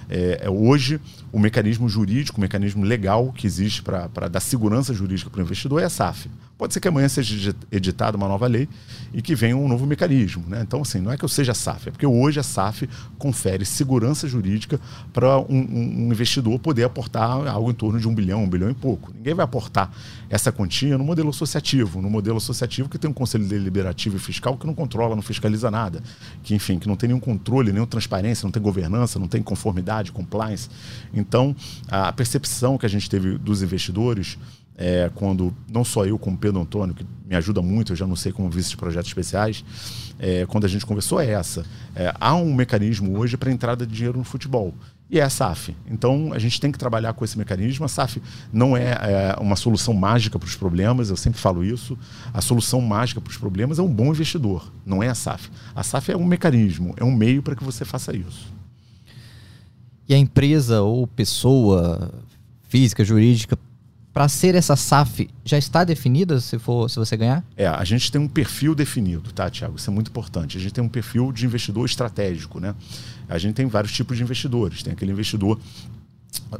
É, é hoje, o mecanismo jurídico, o mecanismo legal que existe para dar segurança jurídica para o investidor é a SAF. Pode ser que amanhã seja editada uma nova lei e que venha um novo mecanismo. Né? Então, assim, não é que eu seja SAF, é porque hoje a SAF confere segurança jurídica para um, um, investidor poder aportar algo em torno de um bilhão, um bilhão e pouco. Ninguém vai aportar essa quantia no modelo associativo, no modelo associativo que tem um conselho deliberativo e fiscal que não controla, não fiscaliza nada, que, enfim, que não tem nenhum controle, nenhuma transparência, não tem governança, não tem conformidade, compliance. Então, a percepção que a gente teve dos investidores é, quando não só eu, como Pedro Antônio, que me ajuda muito, eu já não sei como vice de projetos especiais, é, quando a gente conversou é essa. É, há um mecanismo hoje para entrada de dinheiro no futebol. E é a SAF. Então a gente tem que trabalhar com esse mecanismo. A SAF não é, é uma solução mágica para os problemas, eu sempre falo isso. A solução mágica para os problemas é um bom investidor, não é a SAF. A SAF é um mecanismo, é um meio para que você faça isso. E a empresa ou pessoa física, jurídica, para ser essa SAF já está definida se for se você ganhar? É, a gente tem um perfil definido, tá, Tiago? Isso é muito importante. A gente tem um perfil de investidor estratégico, né? A gente tem vários tipos de investidores. Tem aquele investidor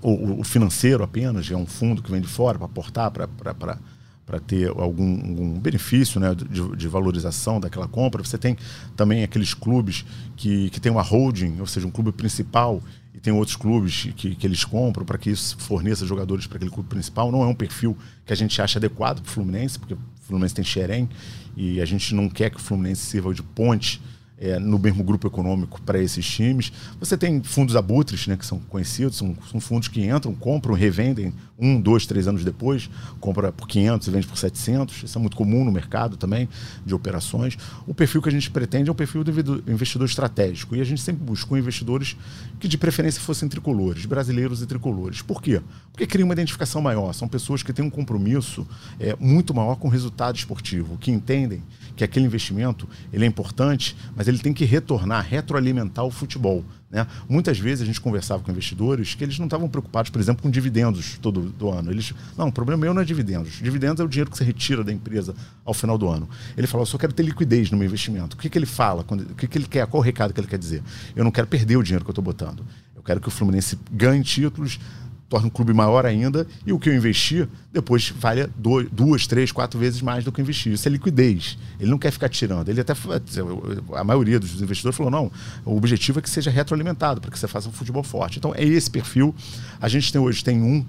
o, o financeiro apenas, é um fundo que vem de fora para aportar para ter algum, algum, benefício né, de, de, valorização daquela compra. Você tem também aqueles clubes que, que tem uma holding, ou seja, um clube principal e tem outros clubes que, que eles compram para que isso forneça jogadores para aquele clube principal. Não é um perfil que a gente acha adequado para o Fluminense, porque o Fluminense tem Xerém e a gente não quer que o Fluminense sirva de ponte é, no mesmo grupo econômico para esses times. Você tem fundos abutres, né, que são conhecidos, são, são, fundos que entram, compram, revendem um, dois, três anos depois, compra por 500 e vende por 700. Isso é muito comum no mercado também, de operações. O perfil que a gente pretende é um perfil do investidor estratégico. E a gente sempre buscou investidores que, de preferência, fossem tricolores, brasileiros e tricolores. Por quê? Porque cria uma identificação maior. São pessoas que têm um compromisso é, muito maior com o resultado esportivo, que entendem que aquele investimento ele é importante, mas ele tem que retornar, retroalimentar o futebol. Né? Muitas vezes a gente conversava com investidores que eles não estavam preocupados, por exemplo, com dividendos todo do ano. Eles, não, o problema meu não é dividendos. Dividendos é o dinheiro que você retira da empresa ao final do ano. Ele falou, eu só quero ter liquidez no meu investimento. O que, que ele fala? Quando, o que, que ele quer? Qual o recado que ele quer dizer? Eu não quero perder o dinheiro que eu estou botando. Eu quero que o Fluminense ganhe títulos, torna o clube maior ainda e o que eu investir depois vale duas, três, quatro vezes mais do que eu investi. Isso é liquidez. Ele não quer ficar tirando. Ele até a maioria dos investidores falou não, o objetivo é que seja retroalimentado para que você faça um futebol forte. Então é esse perfil. A gente tem hoje tem um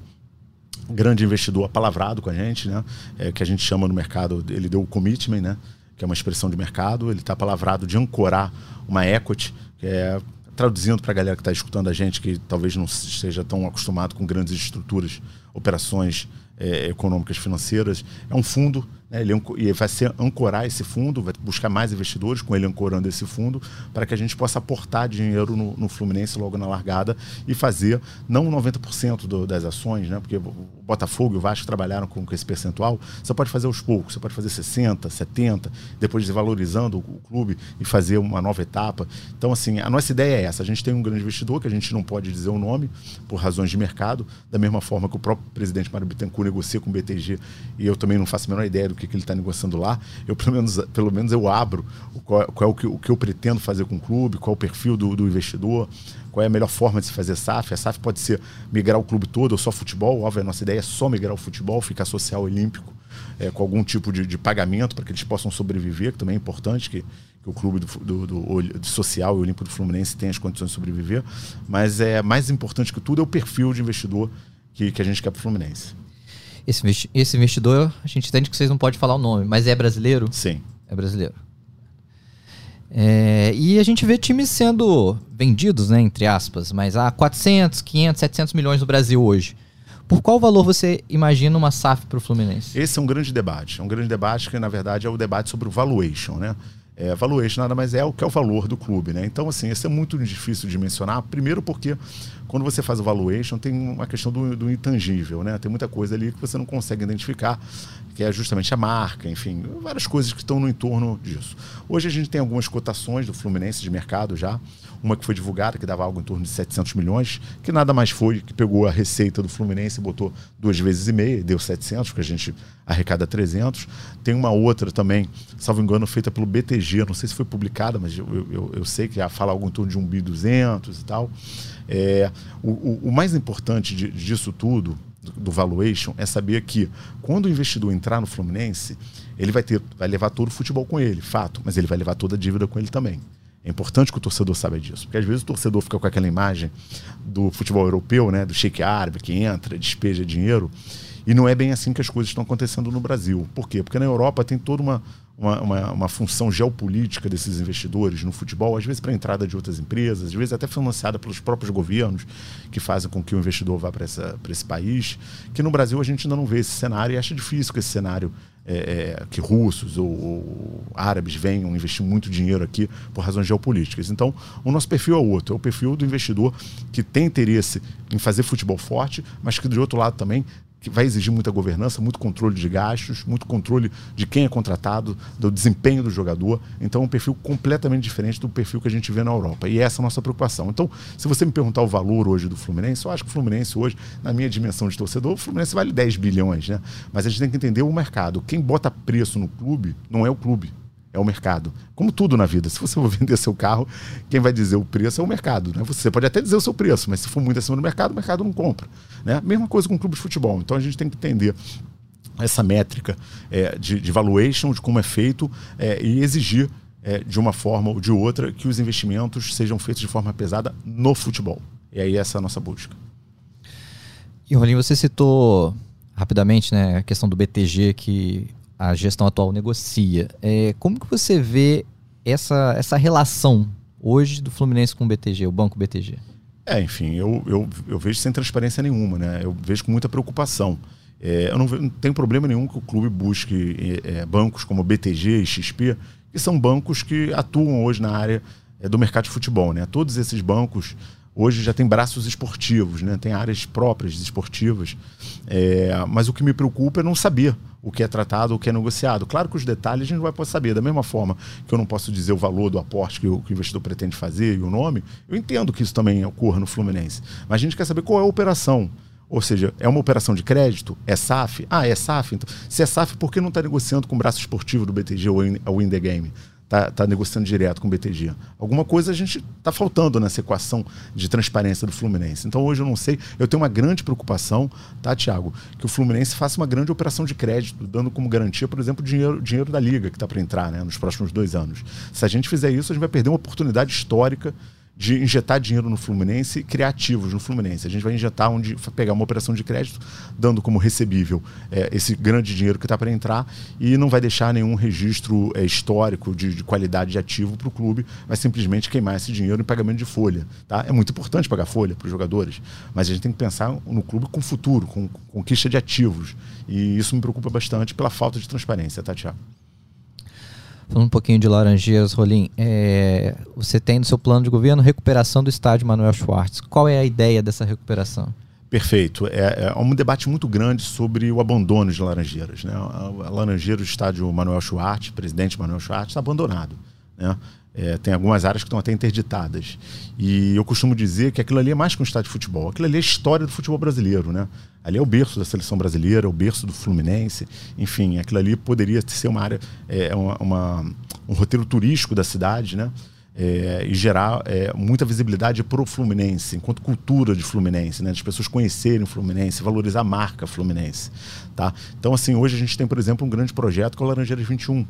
grande investidor apalavrado com a gente, né? É, que a gente chama no mercado, ele deu o commitment, né? Que é uma expressão de mercado. Ele está apalavrado de ancorar uma equity, que é traduzindo para a galera que está escutando a gente, que talvez não esteja tão acostumado com grandes estruturas, operações é, econômicas financeiras, é um fundo né, ele, e vai ser ancorar esse fundo, vai buscar mais investidores com ele ancorando esse fundo, para que a gente possa aportar dinheiro no, no Fluminense logo na largada e fazer não 90% do, das ações, né, porque o Botafogo e o Vasco trabalharam com, esse percentual, você pode fazer aos poucos, você pode fazer 60%, 70%, depois desvalorizando o, o clube e fazer uma nova etapa. Então, assim, a nossa ideia é essa. A gente tem um grande investidor, que a gente não pode dizer o nome, por razões de mercado, da mesma forma que o próprio presidente Mário Bittencourt negocia com o BTG, e eu também não faço a menor ideia do que, que ele está negociando lá. Eu, pelo menos, pelo menos eu abro qual, qual é o que, o que eu pretendo fazer com o clube, qual é o perfil do, do investidor, qual é a melhor forma de se fazer SAF. A SAF pode ser migrar o clube todo ou só futebol. Óbvio, a nossa ideia é só migrar o futebol, ficar social olímpico, é, com algum tipo de, de pagamento para que eles possam sobreviver, que também é importante que, que o clube do, do, do, social e olímpico do Fluminense tenha as condições de sobreviver. Mas é mais importante que tudo é o perfil de investidor que, que a gente quer para o Fluminense. Esse, esse investidor, a gente entende que vocês não podem falar o nome, mas é brasileiro? Sim. É brasileiro. É, e a gente vê times sendo vendidos, né, entre aspas, mas a 400, 500, 700 milhões no Brasil hoje. Por qual valor você imagina uma SAF para o Fluminense? Esse é um grande debate. É um grande debate que, na verdade, é o debate sobre o valuation, né? É, valuation nada mais é o que é o valor do clube, né? Então, assim, isso é muito difícil de mencionar. Primeiro porque quando você faz o valuation, tem uma questão do, do, intangível, né? Tem muita coisa ali que você não consegue identificar, que é justamente a marca, enfim, várias coisas que estão no entorno disso. Hoje a gente tem algumas cotações do Fluminense de mercado já, uma que foi divulgada, que dava algo em torno de 700 milhões, que nada mais foi que pegou a receita do Fluminense e botou duas vezes e meia, deu 700, porque a gente arrecada 300. Tem uma outra também, salvo engano, feita pelo BTG, não sei se foi publicada, mas eu, eu, eu sei que já fala algo em torno de 1 bi 200 e tal. É, o, o, mais importante de, disso tudo, do, do, valuation, é saber que quando o investidor entrar no Fluminense, ele vai, ter, vai levar todo o futebol com ele, fato, mas ele vai levar toda a dívida com ele também. É importante que o torcedor saiba disso, porque às vezes o torcedor fica com aquela imagem do futebol europeu, né, do shake árabe que entra, despeja dinheiro, e não é bem assim que as coisas estão acontecendo no Brasil. Por quê? Porque na Europa tem toda uma, uma, uma, uma função geopolítica desses investidores no futebol, às vezes para entrada de outras empresas, às vezes até financiada pelos próprios governos, que fazem com que o investidor vá para esse país. Que no Brasil a gente ainda não vê esse cenário e acha difícil que esse cenário é, é, que russos ou, ou, árabes venham investir muito dinheiro aqui por razões geopolíticas. Então, o nosso perfil é outro, é o perfil do investidor que tem interesse em fazer futebol forte, mas que, de outro lado, também que vai exigir muita governança, muito controle de gastos, muito controle de quem é contratado, do desempenho do jogador. Então, é um perfil completamente diferente do perfil que a gente vê na Europa. E essa é a nossa preocupação. Então, se você me perguntar o valor hoje do Fluminense, eu acho que o Fluminense hoje, na minha dimensão de torcedor, o Fluminense vale 10 bilhões, né? Mas a gente tem que entender o mercado. Quem bota preço no clube não é o clube é o mercado. Como tudo na vida, se você for vender seu carro, quem vai dizer o preço é o mercado. Né? Você pode até dizer o seu preço, mas se for muito acima do mercado, o mercado não compra. Né? Mesma coisa com o clube de futebol. Então a gente tem que entender essa métrica é, de, de valuation, de como é feito é, e exigir é, de uma forma ou de outra que os investimentos sejam feitos de forma pesada no futebol. E aí essa é a nossa busca. E Rolinho, você citou rapidamente né, a questão do BTG que a gestão atual negocia. É, como que você vê essa, essa relação hoje do Fluminense com o BTG, o Banco BTG? É, enfim, eu, eu, eu vejo sem transparência nenhuma, né? Eu vejo com muita preocupação. É, eu não, não, tenho problema nenhum que o clube busque é, é bancos como BTG e XP, que são bancos que atuam hoje na área é, do mercado de futebol. Né? Todos esses bancos hoje já têm braços esportivos, né? tem áreas próprias esportivas. É, mas o que me preocupa é não saber o que é tratado, o que é negociado. Claro que os detalhes a gente não vai poder saber. Da mesma forma que eu não posso dizer o valor do aporte que o, investidor pretende fazer e o nome, eu entendo que isso também ocorra no Fluminense. Mas a gente quer saber qual é a operação. Ou seja, é uma operação de crédito? É SAF? Ah, é SAF? Então, se é SAF, por que não está negociando com o braço esportivo do BTG ou o Win the Game? Está tá negociando direto com o BTG. Alguma coisa a gente está faltando nessa equação de transparência do Fluminense. Então hoje eu não sei, eu tenho uma grande preocupação, tá, Tiago, que o Fluminense faça uma grande operação de crédito, dando como garantia, por exemplo, dinheiro, dinheiro da Liga que está para entrar né, nos próximos dois anos. Se a gente fizer isso, a gente vai perder uma oportunidade histórica de injetar dinheiro no Fluminense e criar ativos no Fluminense. A gente vai injetar onde pegar uma operação de crédito, dando como recebível é, esse grande dinheiro que está para entrar e não vai deixar nenhum registro é, histórico de, de, qualidade de ativo para o clube, vai simplesmente queimar esse dinheiro em pagamento de folha. Tá? É muito importante pagar folha para os jogadores, mas a gente tem que pensar no clube com futuro, com, com conquista de ativos. E isso me preocupa bastante pela falta de transparência, tá, Tiago? Falando um pouquinho de Laranjeiras, Rolim, é, você tem no seu plano de governo recuperação do estádio Manuel Schwartz. Qual é a ideia dessa recuperação? Perfeito. É, é, um debate muito grande sobre o abandono de Laranjeiras. Né? A Laranjeiras, o estádio Manuel Schwartz, presidente Manuel Schwartz, está abandonado. Né? É, tem algumas áreas que estão até interditadas. E eu costumo dizer que aquilo ali é mais que um estádio de futebol. Aquilo ali é a história do futebol brasileiro, né? Ali é o berço da seleção brasileira, o berço do Fluminense. Enfim, aquilo ali poderia ser uma área, é, uma, uma um roteiro turístico da cidade, né? É, e gerar é, muita visibilidade para o Fluminense, enquanto cultura de Fluminense, né? as pessoas conhecerem o Fluminense, valorizar a marca Fluminense. Tá? Então, assim, hoje a gente tem, por exemplo, um grande projeto com o Laranjeiras 21,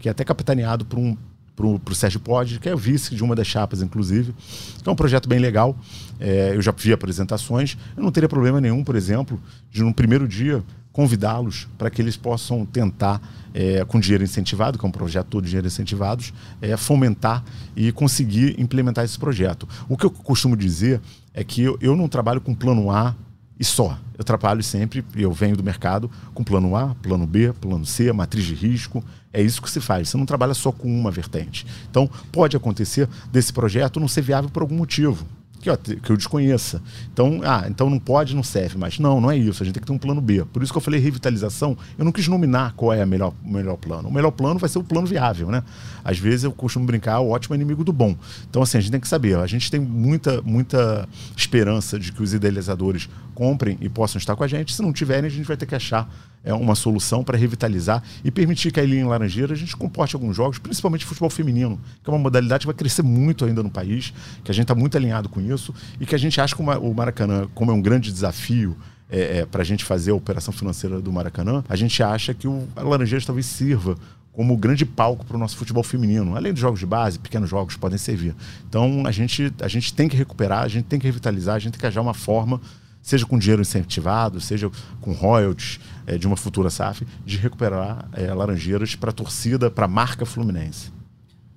que é até capitaneado por um para o Sérgio Pod, que é vice de uma das chapas, inclusive. Então, é um projeto bem legal. É, eu já vi apresentações. Eu não teria problema nenhum, por exemplo, de no primeiro dia convidá-los para que eles possam tentar, é, com dinheiro incentivado, que é um projeto todo de dinheiro incentivados, é, fomentar e conseguir implementar esse projeto. O que eu costumo dizer é que eu, eu não trabalho com plano A e só. Eu trabalho sempre, eu venho do mercado com plano A, plano B, plano C, matriz de risco. É isso que se faz. Você não trabalha só com uma vertente. Então, pode acontecer desse projeto não ser viável por algum motivo que, ó, que eu desconheça. Então, ah, então não pode, não serve mais. Não, não é isso. A gente tem que ter um plano B. Por isso que eu falei revitalização, eu não quis nominar qual é a melhor, o melhor plano. O melhor plano vai ser o plano viável, né? Às vezes eu costumo brincar, o ótimo é inimigo do bom. Então, assim, a gente tem que saber, a gente tem muita, muita esperança de que os idealizadores comprem e possam estar com a gente. Se não tiverem, a gente vai ter que achar é, uma solução para revitalizar e permitir que a Ilha em Laranjeira a gente comporte alguns jogos, principalmente futebol feminino, que é uma modalidade que vai crescer muito ainda no país, que a gente está muito alinhado com isso e que a gente acha que o Maracanã, como é um grande desafio é, é, para a gente fazer a operação financeira do Maracanã, a gente acha que o Laranjeiras talvez sirva como grande palco para o nosso futebol feminino. Além dos jogos de base, pequenos jogos podem servir. Então a gente, a gente tem que recuperar, a gente tem que revitalizar, a gente tem que achar uma forma seja com dinheiro incentivado, seja com royalties é, de uma futura SAF, de recuperar é, Laranjeiras para a torcida, para a marca Fluminense.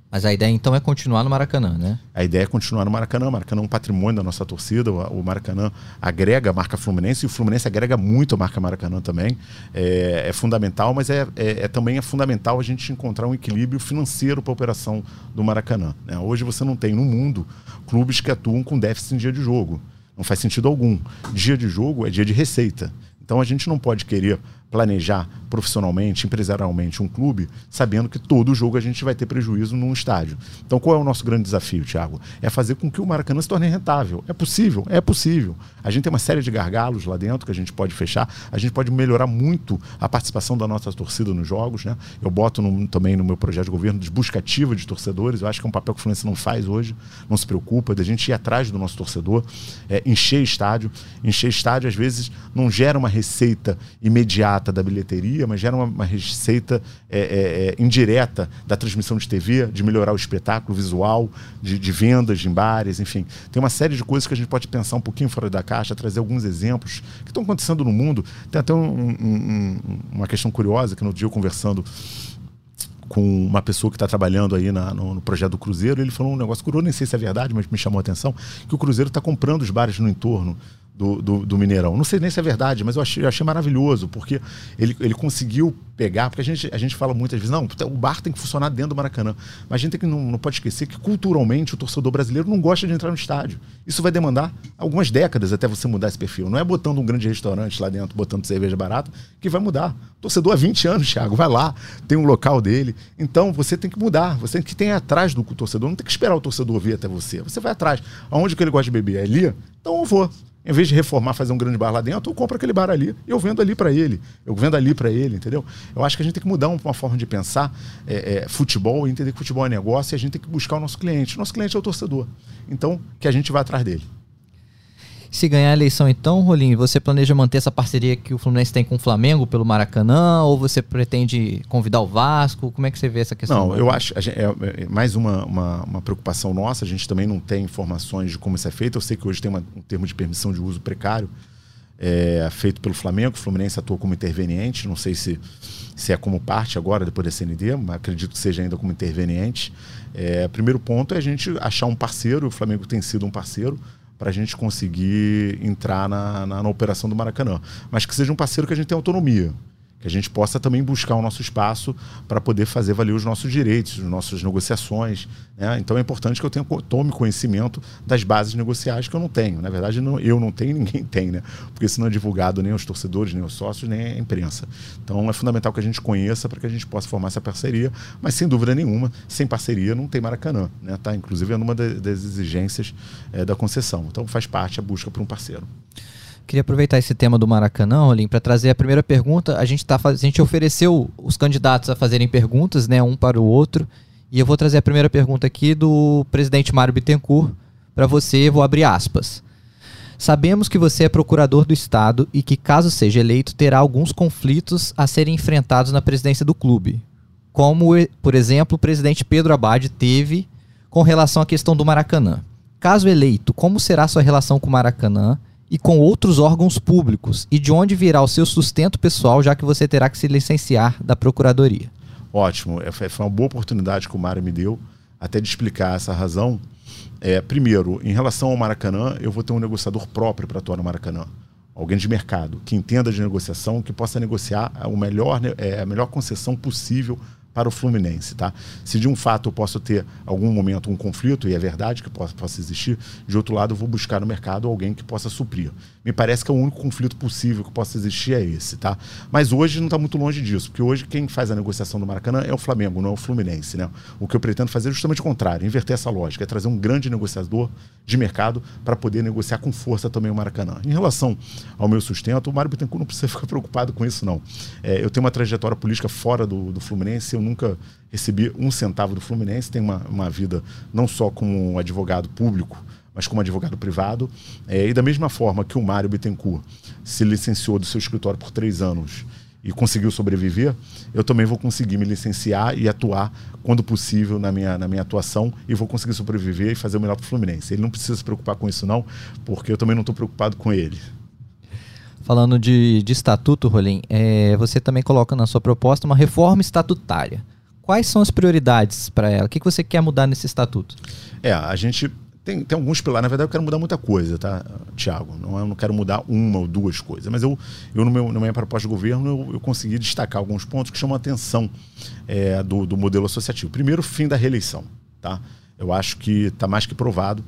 Mas a ideia então é continuar no Maracanã, né? A ideia é continuar no Maracanã. O Maracanã é um patrimônio da nossa torcida. O Maracanã agrega a marca Fluminense e o Fluminense agrega muito a marca Maracanã também. É, é fundamental, mas é, é, é, também é fundamental a gente encontrar um equilíbrio financeiro para a operação do Maracanã. Né? Hoje você não tem no mundo clubes que atuam com déficit em dia de jogo. Não faz sentido algum. Dia de jogo é dia de receita. Então a gente não pode querer planejar profissionalmente, empresarialmente um clube, sabendo que todo jogo a gente vai ter prejuízo num estádio. Então, qual é o nosso grande desafio, Thiago? É fazer com que o Maracanã se torne rentável. É possível? É possível. A gente tem uma série de gargalos lá dentro que a gente pode fechar. A gente pode melhorar muito a participação da nossa torcida nos jogos. Né? Eu boto no, também no meu projeto de governo de busca ativa de torcedores. Eu acho que é um papel que o Fluminense não faz hoje. Não se preocupa da gente ir atrás do nosso torcedor, é, encher estádio. Encher estádio, às vezes, não gera uma receita imediata da bilheteria, mas gera uma, uma receita é, é, é, indireta da transmissão de TV, de melhorar o espetáculo visual, de, de, vendas em bares, enfim. Tem uma série de coisas que a gente pode pensar um pouquinho fora da caixa, trazer alguns exemplos que estão acontecendo no mundo. Tem até um, um, uma questão curiosa que no dia eu conversando com uma pessoa que está trabalhando aí na, no, no, projeto do Cruzeiro. Ele falou um negócio curioso, nem sei se é verdade, mas me chamou a atenção, que o Cruzeiro está comprando os bares no entorno do, do, do, Mineirão. Não sei nem se é verdade, mas eu achei, eu achei maravilhoso, porque ele, ele conseguiu pegar, porque a gente, a gente fala muitas vezes, não, o bar tem que funcionar dentro do Maracanã. Mas a gente tem que, não, não pode esquecer que culturalmente o torcedor brasileiro não gosta de entrar no estádio. Isso vai demandar algumas décadas até você mudar esse perfil. Não é botando um grande restaurante lá dentro, botando cerveja barata, que vai mudar. O torcedor há 20 anos, Thiago, vai lá, tem um local dele. Então você tem que mudar, você tem que ter atrás do torcedor, não tem que esperar o torcedor vir até você. Você vai atrás. Aonde que ele gosta de beber? É ali? Então eu vou. Em vez de reformar, fazer um grande bar lá dentro, eu compro aquele bar ali eu vendo ali para ele. Eu vendo ali para ele, entendeu? Eu acho que a gente tem que mudar uma forma de pensar é, é, futebol entender que futebol é negócio e a gente tem que buscar o nosso cliente. O nosso cliente é o torcedor. Então, que a gente vá atrás dele. Se ganhar a eleição, então, Rolim, você planeja manter essa parceria que o Fluminense tem com o Flamengo pelo Maracanã? Ou você pretende convidar o Vasco? Como é que você vê essa questão? Não, eu acho. Gente, é, é, mais uma, uma, uma, preocupação nossa. A gente também não tem informações de como isso é feito. Eu sei que hoje tem uma, um termo de permissão de uso precário é, feito pelo Flamengo. O Fluminense atuou como interveniente. Não sei se, se é como parte agora, depois da CND, mas acredito que seja ainda como interveniente. É, primeiro ponto é a gente achar um parceiro. O Flamengo tem sido um parceiro para a gente conseguir entrar na, na, na, operação do Maracanã. Mas que seja um parceiro que a gente tenha autonomia que a gente possa também buscar o nosso espaço para poder fazer valer os nossos direitos, as nossas negociações. Né? Então é importante que eu tenha, tome conhecimento das bases negociais que eu não tenho. Na verdade, não, eu não tenho ninguém tem, né? porque isso não é divulgado nem aos torcedores, nem aos sócios, nem à imprensa. Então é fundamental que a gente conheça para que a gente possa formar essa parceria, mas sem dúvida nenhuma, sem parceria não tem Maracanã. Né? Tá? Inclusive é uma das exigências é, da concessão. Então faz parte a busca por um parceiro. Queria aproveitar esse tema do Maracanã, Olim, para trazer a primeira pergunta. A gente, tá, a gente ofereceu os candidatos a fazerem perguntas, né, um para o outro. E eu vou trazer a primeira pergunta aqui do presidente Mário Bittencourt para você. Vou abrir aspas. Sabemos que você é procurador do Estado e que, caso seja eleito, terá alguns conflitos a serem enfrentados na presidência do clube. Como, por exemplo, o presidente Pedro Abad teve com relação à questão do Maracanã. Caso eleito, como será sua relação com o Maracanã e com outros órgãos públicos e de onde virá o seu sustento pessoal, já que você terá que se licenciar da Procuradoria. Ótimo, é, foi uma boa oportunidade que o Mário me deu até de explicar essa razão. É, primeiro, em relação ao Maracanã, eu vou ter um negociador próprio para atuar no Maracanã. Alguém de mercado, que entenda de negociação, que possa negociar o melhor, é, a melhor concessão possível para o Fluminense, tá? Se de um fato eu posso ter algum momento um conflito, e é verdade que possa, possa existir, de outro lado eu vou buscar no mercado alguém que possa suprir. Me parece que é o único conflito possível que possa existir é esse, tá? Mas hoje não está muito longe disso, porque hoje quem faz a negociação do Maracanã é o Flamengo, não é o Fluminense, né? O que eu pretendo fazer é justamente o contrário, inverter essa lógica, é trazer um grande negociador de mercado para poder negociar com força também o Maracanã. Em relação ao meu sustento, o Mário Bittencourt não precisa ficar preocupado com isso, não. É, eu tenho uma trajetória política fora do, do Fluminense, eu nunca recebi um centavo do Fluminense, tem uma, uma vida não só como advogado público, mas como advogado privado. É, e da mesma forma que o Mário Bittencourt se licenciou do seu escritório por três anos e conseguiu sobreviver, eu também vou conseguir me licenciar e atuar quando possível na minha, na minha atuação e vou conseguir sobreviver e fazer o melhor para o Fluminense. Ele não precisa se preocupar com isso, não, porque eu também não estou preocupado com ele. Falando de, de estatuto, Rolim, é, você também coloca na sua proposta uma reforma estatutária. Quais são as prioridades para ela? O que, que você quer mudar nesse estatuto? É, a gente tem, tem alguns pilares. Na verdade, eu quero mudar muita coisa, tá, Tiago? Não, eu não quero mudar uma ou duas coisas. Mas eu, eu no meu, na minha proposta de governo, eu, eu consegui destacar alguns pontos que chamam a atenção é, do, do modelo associativo. Primeiro, fim da reeleição. Tá? Eu acho que está mais que provado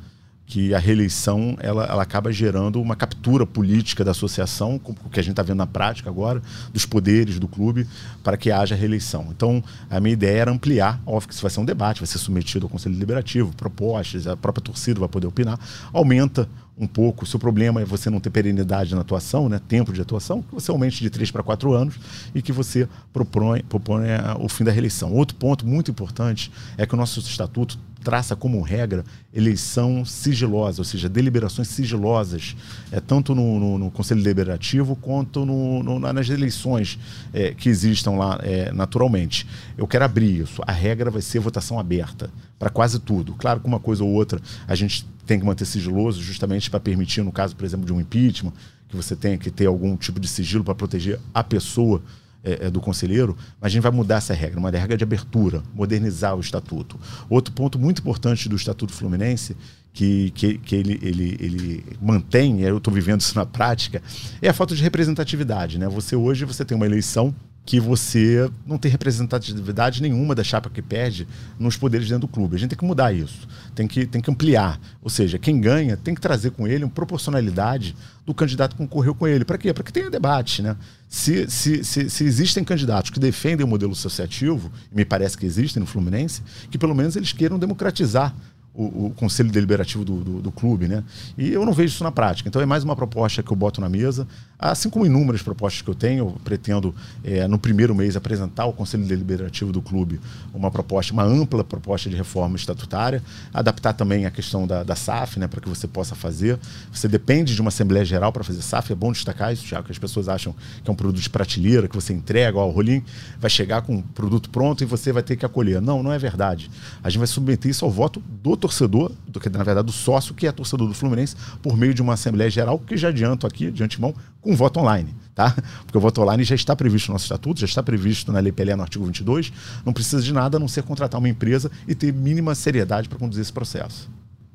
que a reeleição ela, ela acaba gerando uma captura política da associação, o que a gente está vendo na prática agora, dos poderes do clube, para que haja reeleição. Então, a minha ideia era ampliar, óbvio que isso vai ser um debate, vai ser submetido ao Conselho Deliberativo, propostas, a própria torcida vai poder opinar, aumenta um pouco. O problema é você não ter perenidade na atuação, né, tempo de atuação, que você aumente de 3 para 4 anos e que você propõe, propõe o fim da reeleição. Outro ponto muito importante é que o nosso estatuto traça como regra eleição sigilosa, ou seja, deliberações sigilosas, é, tanto no, no, no Conselho Deliberativo quanto no, no, nas eleições é, que existam lá é, naturalmente. Eu quero abrir isso. A regra vai ser votação aberta para quase tudo. Claro que uma coisa ou outra a gente tem que manter sigiloso, justamente para permitir, no caso, por exemplo, de um impeachment, que você tenha que ter algum tipo de sigilo para proteger a pessoa é, é, do conselheiro, mas a gente vai mudar essa regra, uma regra de abertura, modernizar o estatuto. Outro ponto muito importante do Estatuto Fluminense, que, que, que ele, ele, ele mantém, eu estou vivendo isso na prática, é a falta de representatividade. Né? Você hoje você tem uma eleição que você não tem representatividade nenhuma da chapa que perde nos poderes dentro do clube. A gente tem que mudar isso, tem que, tem que ampliar. Ou seja, quem ganha tem que trazer com ele uma proporcionalidade do candidato que concorreu com ele. Para quê? Para que tenha debate. Né? Se, se, se, se, existem candidatos que defendem o modelo associativo, e me parece que existem no Fluminense, que pelo menos eles queiram democratizar o, o, conselho deliberativo do, do, do, clube, né? E eu não vejo isso na prática. Então é mais uma proposta que eu boto na mesa, assim como inúmeras propostas que eu tenho. Eu pretendo, é, no primeiro mês, apresentar ao conselho deliberativo do clube uma proposta, uma ampla proposta de reforma estatutária, adaptar também a questão da, da SAF, né, para que você possa fazer. Você depende de uma Assembleia Geral para fazer SAF, é bom destacar isso, já que as pessoas acham que é um produto de prateleira, que você entrega, ó, o rolinho vai chegar com um produto pronto e você vai ter que acolher. Não, não é verdade. A gente vai submeter isso ao voto do torcedor, do que na verdade do sócio, que é torcedor do Fluminense, por meio de uma Assembleia Geral, que já adianto aqui, de antemão, com voto online, tá? Porque o voto online já está previsto no nosso estatuto, já está previsto na Lei Pelé no artigo 22, não precisa de nada a não ser contratar uma empresa e ter mínima seriedade para conduzir esse processo.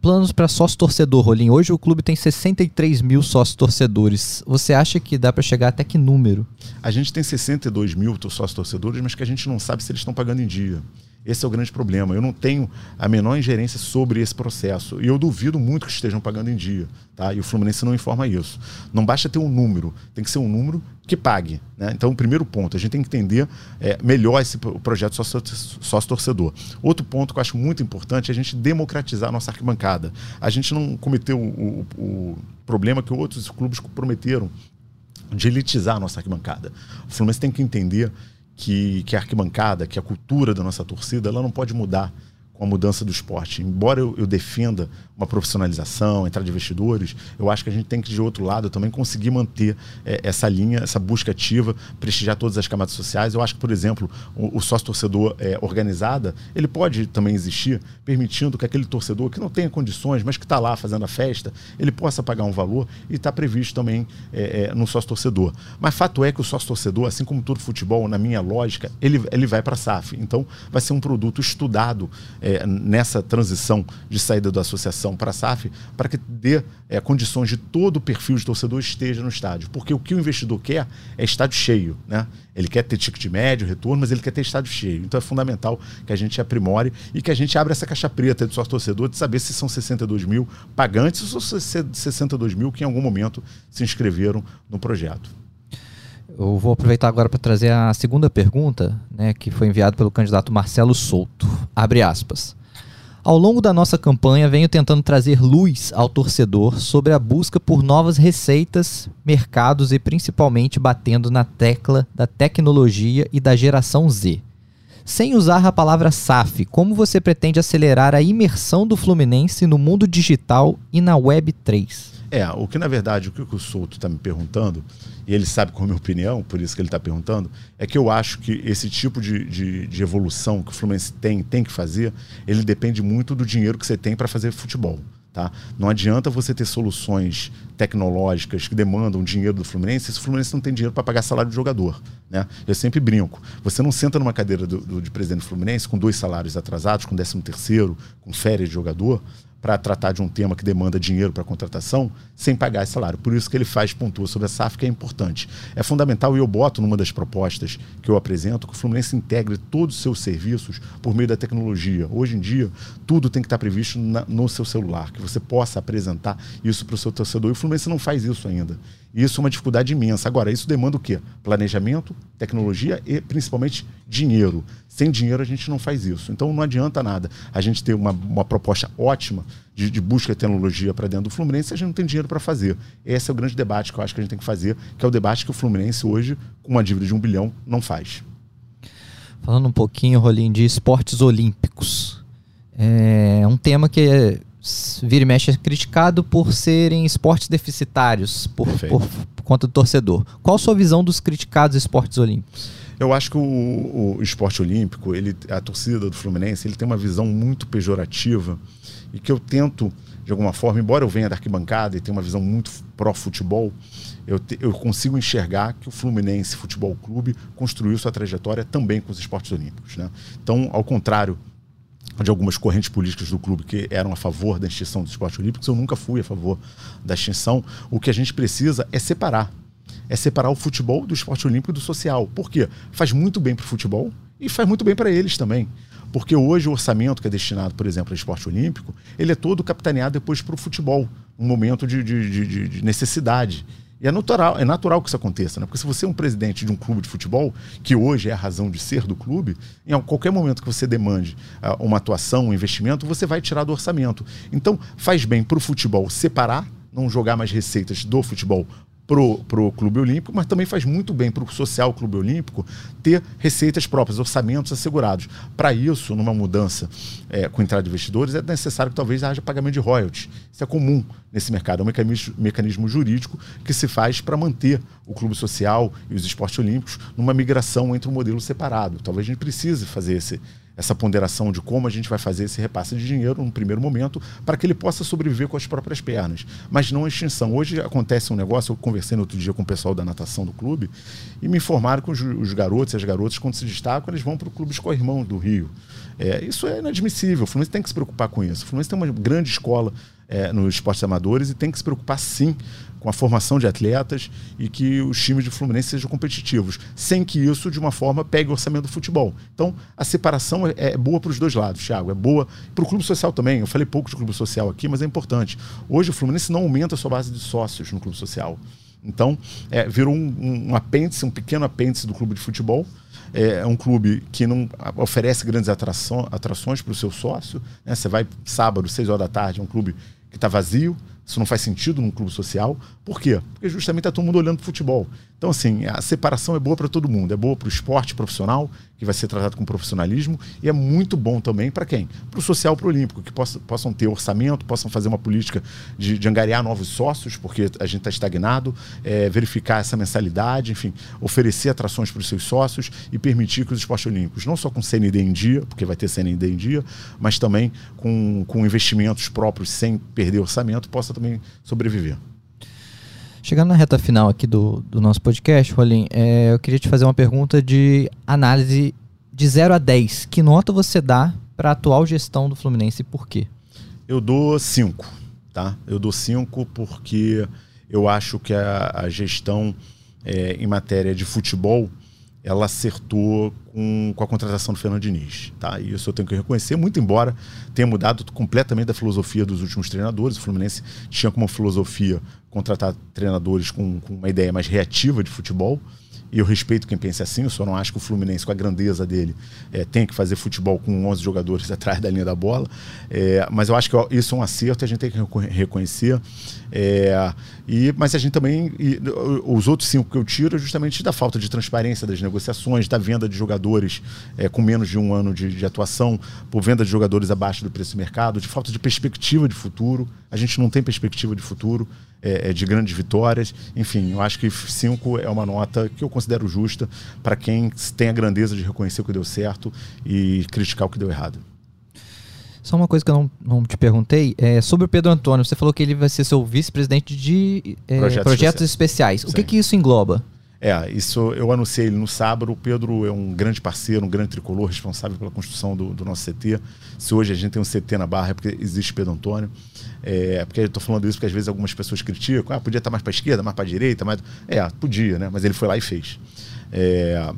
Planos para sócio torcedor, Rolim. Hoje o clube tem 63 mil sócios torcedores. Você acha que dá para chegar até que número? A gente tem 62 mil sócios torcedores, mas que a gente não sabe se eles estão pagando em dia. Esse é o grande problema. Eu não tenho a menor ingerência sobre esse processo. E eu duvido muito que estejam pagando em dia. Tá? E o Fluminense não informa isso. Não basta ter um número, tem que ser um número que pague. Né? Então, o primeiro ponto, a gente tem que entender é, melhor esse projeto sócio-torcedor. Outro ponto que eu acho muito importante é a gente democratizar a nossa arquibancada. A gente não cometeu o, o, o problema que outros clubes prometeram de elitizar a nossa arquibancada. O Fluminense tem que entender que, que a arquibancada, que a cultura da nossa torcida, ela não pode mudar com a mudança do esporte. Embora eu, eu, defenda uma profissionalização, entrada de investidores, eu acho que a gente tem que, de outro lado, também conseguir manter é, essa linha, essa busca ativa, prestigiar todas as camadas sociais. Eu acho que, por exemplo, o, o sócio-torcedor é, organizada, ele pode também existir, permitindo que aquele torcedor que não tenha condições, mas que está lá fazendo a festa, ele possa pagar um valor e está previsto também é, é, no sócio-torcedor. Mas fato é que o sócio-torcedor, assim como todo futebol, na minha lógica, ele, ele vai para a SAF. Então, vai ser um produto estudado é, nessa transição de saída da associação para a SAF, para que dê é, condições de todo o perfil de torcedor esteja no estádio. Porque o que o investidor quer é estádio cheio. Né? Ele quer ter ticket médio, retorno, mas ele quer ter estádio cheio. Então é fundamental que a gente aprimore e que a gente abra essa caixa preta do sócio torcedor de saber se são 62 mil pagantes ou 62 mil que em algum momento se inscreveram no projeto. Eu vou aproveitar agora para trazer a segunda pergunta, né, que foi enviada pelo candidato Marcelo Souto. Abre aspas. Ao longo da nossa campanha, venho tentando trazer luz ao torcedor sobre a busca por novas receitas, mercados e principalmente batendo na tecla da tecnologia e da geração Z. Sem usar a palavra SAF, como você pretende acelerar a imersão do Fluminense no mundo digital e na Web 3? É, o que na verdade, o que o Souto está me perguntando, e ele sabe qual é a minha opinião, por isso que ele está perguntando, é que eu acho que esse tipo de, de, de, evolução que o Fluminense tem, tem que fazer, ele depende muito do dinheiro que você tem para fazer futebol. Tá? Não adianta você ter soluções tecnológicas que demandam dinheiro do Fluminense se o Fluminense não tem dinheiro para pagar salário de jogador. Né? Eu sempre brinco. Você não senta numa cadeira do, do, de presidente do Fluminense com dois salários atrasados, com décimo terceiro, com férias de jogador, para tratar de um tema que demanda dinheiro para contratação sem pagar esse salário. Por isso que ele faz pontua sobre a SAF, que é importante. É fundamental, e eu boto numa das propostas que eu apresento, que o Fluminense integre todos os seus serviços por meio da tecnologia. Hoje em dia, tudo tem que estar previsto na, no seu celular, que você possa apresentar isso para o seu torcedor. E o Fluminense não faz isso ainda. E isso é uma dificuldade imensa. Agora, isso demanda o quê? Planejamento, tecnologia e principalmente dinheiro. Sem dinheiro a gente não faz isso. Então não adianta nada a gente ter uma, uma proposta ótima de, de busca de tecnologia para dentro do Fluminense se a gente não tem dinheiro para fazer. Esse é o grande debate que eu acho que a gente tem que fazer, que é o debate que o Fluminense hoje, com uma dívida de um bilhão, não faz. Falando um pouquinho, Rolim, de esportes olímpicos. É um tema que é vira e mexe é criticado por serem esportes deficitários por, por, por, conta do torcedor. Qual a sua visão dos criticados esportes olímpicos? Eu acho que o, o, esporte olímpico, ele, a torcida do Fluminense, ele tem uma visão muito pejorativa e que eu tento, de alguma forma, embora eu venha da arquibancada e tenha uma visão muito pró-futebol, eu, eu consigo enxergar que o Fluminense Futebol Clube construiu sua trajetória também com os esportes olímpicos. Né? Então, ao contrário de algumas correntes políticas do clube que eram a favor da extinção dos esportes olímpicos, eu nunca fui a favor da extinção. O que a gente precisa é separar. É separar o futebol do esporte olímpico e do social. Por quê? Faz muito bem para o futebol e faz muito bem para eles também. Porque hoje o orçamento que é destinado, por exemplo, ao esporte olímpico, ele é todo capitaneado depois para o futebol, um momento de, de, de, de necessidade. E é natural, é natural que isso aconteça, né? Porque se você é um presidente de um clube de futebol, que hoje é a razão de ser do clube, em qualquer momento que você demande uh, uma atuação, um investimento, você vai tirar do orçamento. Então, faz bem para o futebol separar, não jogar mais receitas do futebol pro, pro Clube Olímpico, mas também faz muito bem para o social Clube Olímpico ter receitas próprias, orçamentos assegurados. Para isso, numa mudança é, com entrada de investidores, é necessário que talvez haja pagamento de royalties. Isso é comum nesse mercado, é um mecanismo, mecanismo jurídico que se faz para manter o clube social e os esportes olímpicos numa migração entre um modelo separado. Talvez a gente precise fazer esse, essa ponderação de como a gente vai fazer esse repasse de dinheiro num primeiro momento para que ele possa sobreviver com as próprias pernas, mas não a extinção. Hoje acontece um negócio, eu conversei no outro dia com o pessoal da natação do clube e me informaram que os, os garotos e as garotas, quando se destacam, eles vão para o Clube Escorrimão do Rio. É, isso é inadmissível, o Fluminense tem que se preocupar com isso. O Fluminense tem uma grande escola é, nos esportes amadores e tem que se preocupar sim com a formação de atletas e que os times de Fluminense sejam competitivos, sem que isso, de uma forma, pegue o orçamento do futebol. Então, a separação é, é boa para os dois lados, Thiago. É boa para o clube social também. Eu falei pouco de clube social aqui, mas é importante. Hoje, o Fluminense não aumenta a sua base de sócios no clube social. Então, é, virou um, um apêndice, um pequeno apêndice do clube de futebol. É, é um clube que não oferece grandes atração, atrações para o seu sócio. Né? Você vai sábado, seis horas da tarde, é um clube que está vazio. Isso não faz sentido num clube social. Por quê? Porque justamente está todo mundo olhando para o futebol. Então, assim, a separação é boa para todo mundo. É boa para o esporte profissional, que vai ser tratado com profissionalismo, e é muito bom também para quem? Para o social, para o olímpico, que possa, possam ter orçamento, possam fazer uma política de, de angariar novos sócios, porque a gente está estagnado, é, verificar essa mensalidade, enfim, oferecer atrações para os seus sócios e permitir que os esportes olímpicos, não só com CND em dia, porque vai ter CND em dia, mas também com, com investimentos próprios sem perder orçamento, possa também sobreviver. Chegando na reta final aqui do, do nosso podcast, Rolim, é, eu queria te fazer uma pergunta de análise de 0 a 10. Que nota você dá para a atual gestão do Fluminense e por quê? Eu dou 5, tá? Eu dou 5 porque eu acho que a, a gestão é, em matéria de futebol ela acertou com, com a contratação do Fernando Diniz. Tá? E isso eu tenho que reconhecer, muito embora tenha mudado completamente da filosofia dos últimos treinadores. O Fluminense tinha como filosofia contratar treinadores com, com uma ideia mais reativa de futebol. E eu respeito quem pensa assim, eu só não acho que o Fluminense, com a grandeza dele, é, tem que fazer futebol com 11 jogadores atrás da linha da bola. É, mas eu acho que isso é um acerto a gente tem que reconhecer. É, e, mas a gente também. E, os outros cinco que eu tiro é justamente da falta de transparência das negociações, da venda de jogadores com menos de um ano de, de, atuação, por venda de jogadores abaixo do preço do mercado, de falta de perspectiva de futuro. A gente não tem perspectiva de futuro é, é, de grandes vitórias. Enfim, eu acho que 5 é uma nota que eu considero justa para quem tem a grandeza de reconhecer o que deu certo e criticar o que deu errado. Só uma coisa que eu não, não te perguntei, é sobre o Pedro Antônio. Você falou que ele vai ser seu vice-presidente de é, projetos, projetos, especiais. especiais. O que, que isso engloba? É, isso eu anunciei ele no sábado. O Pedro é um grande parceiro, um grande tricolor, responsável pela construção do, do nosso CT. Se hoje a gente tem um CT na Barra é porque existe Pedro Antônio. É, porque eu estou falando isso porque às vezes algumas pessoas criticam. Ah, podia estar mais para a esquerda, mais para a direita. Mais... É, podia, né? Mas ele foi lá e fez. É,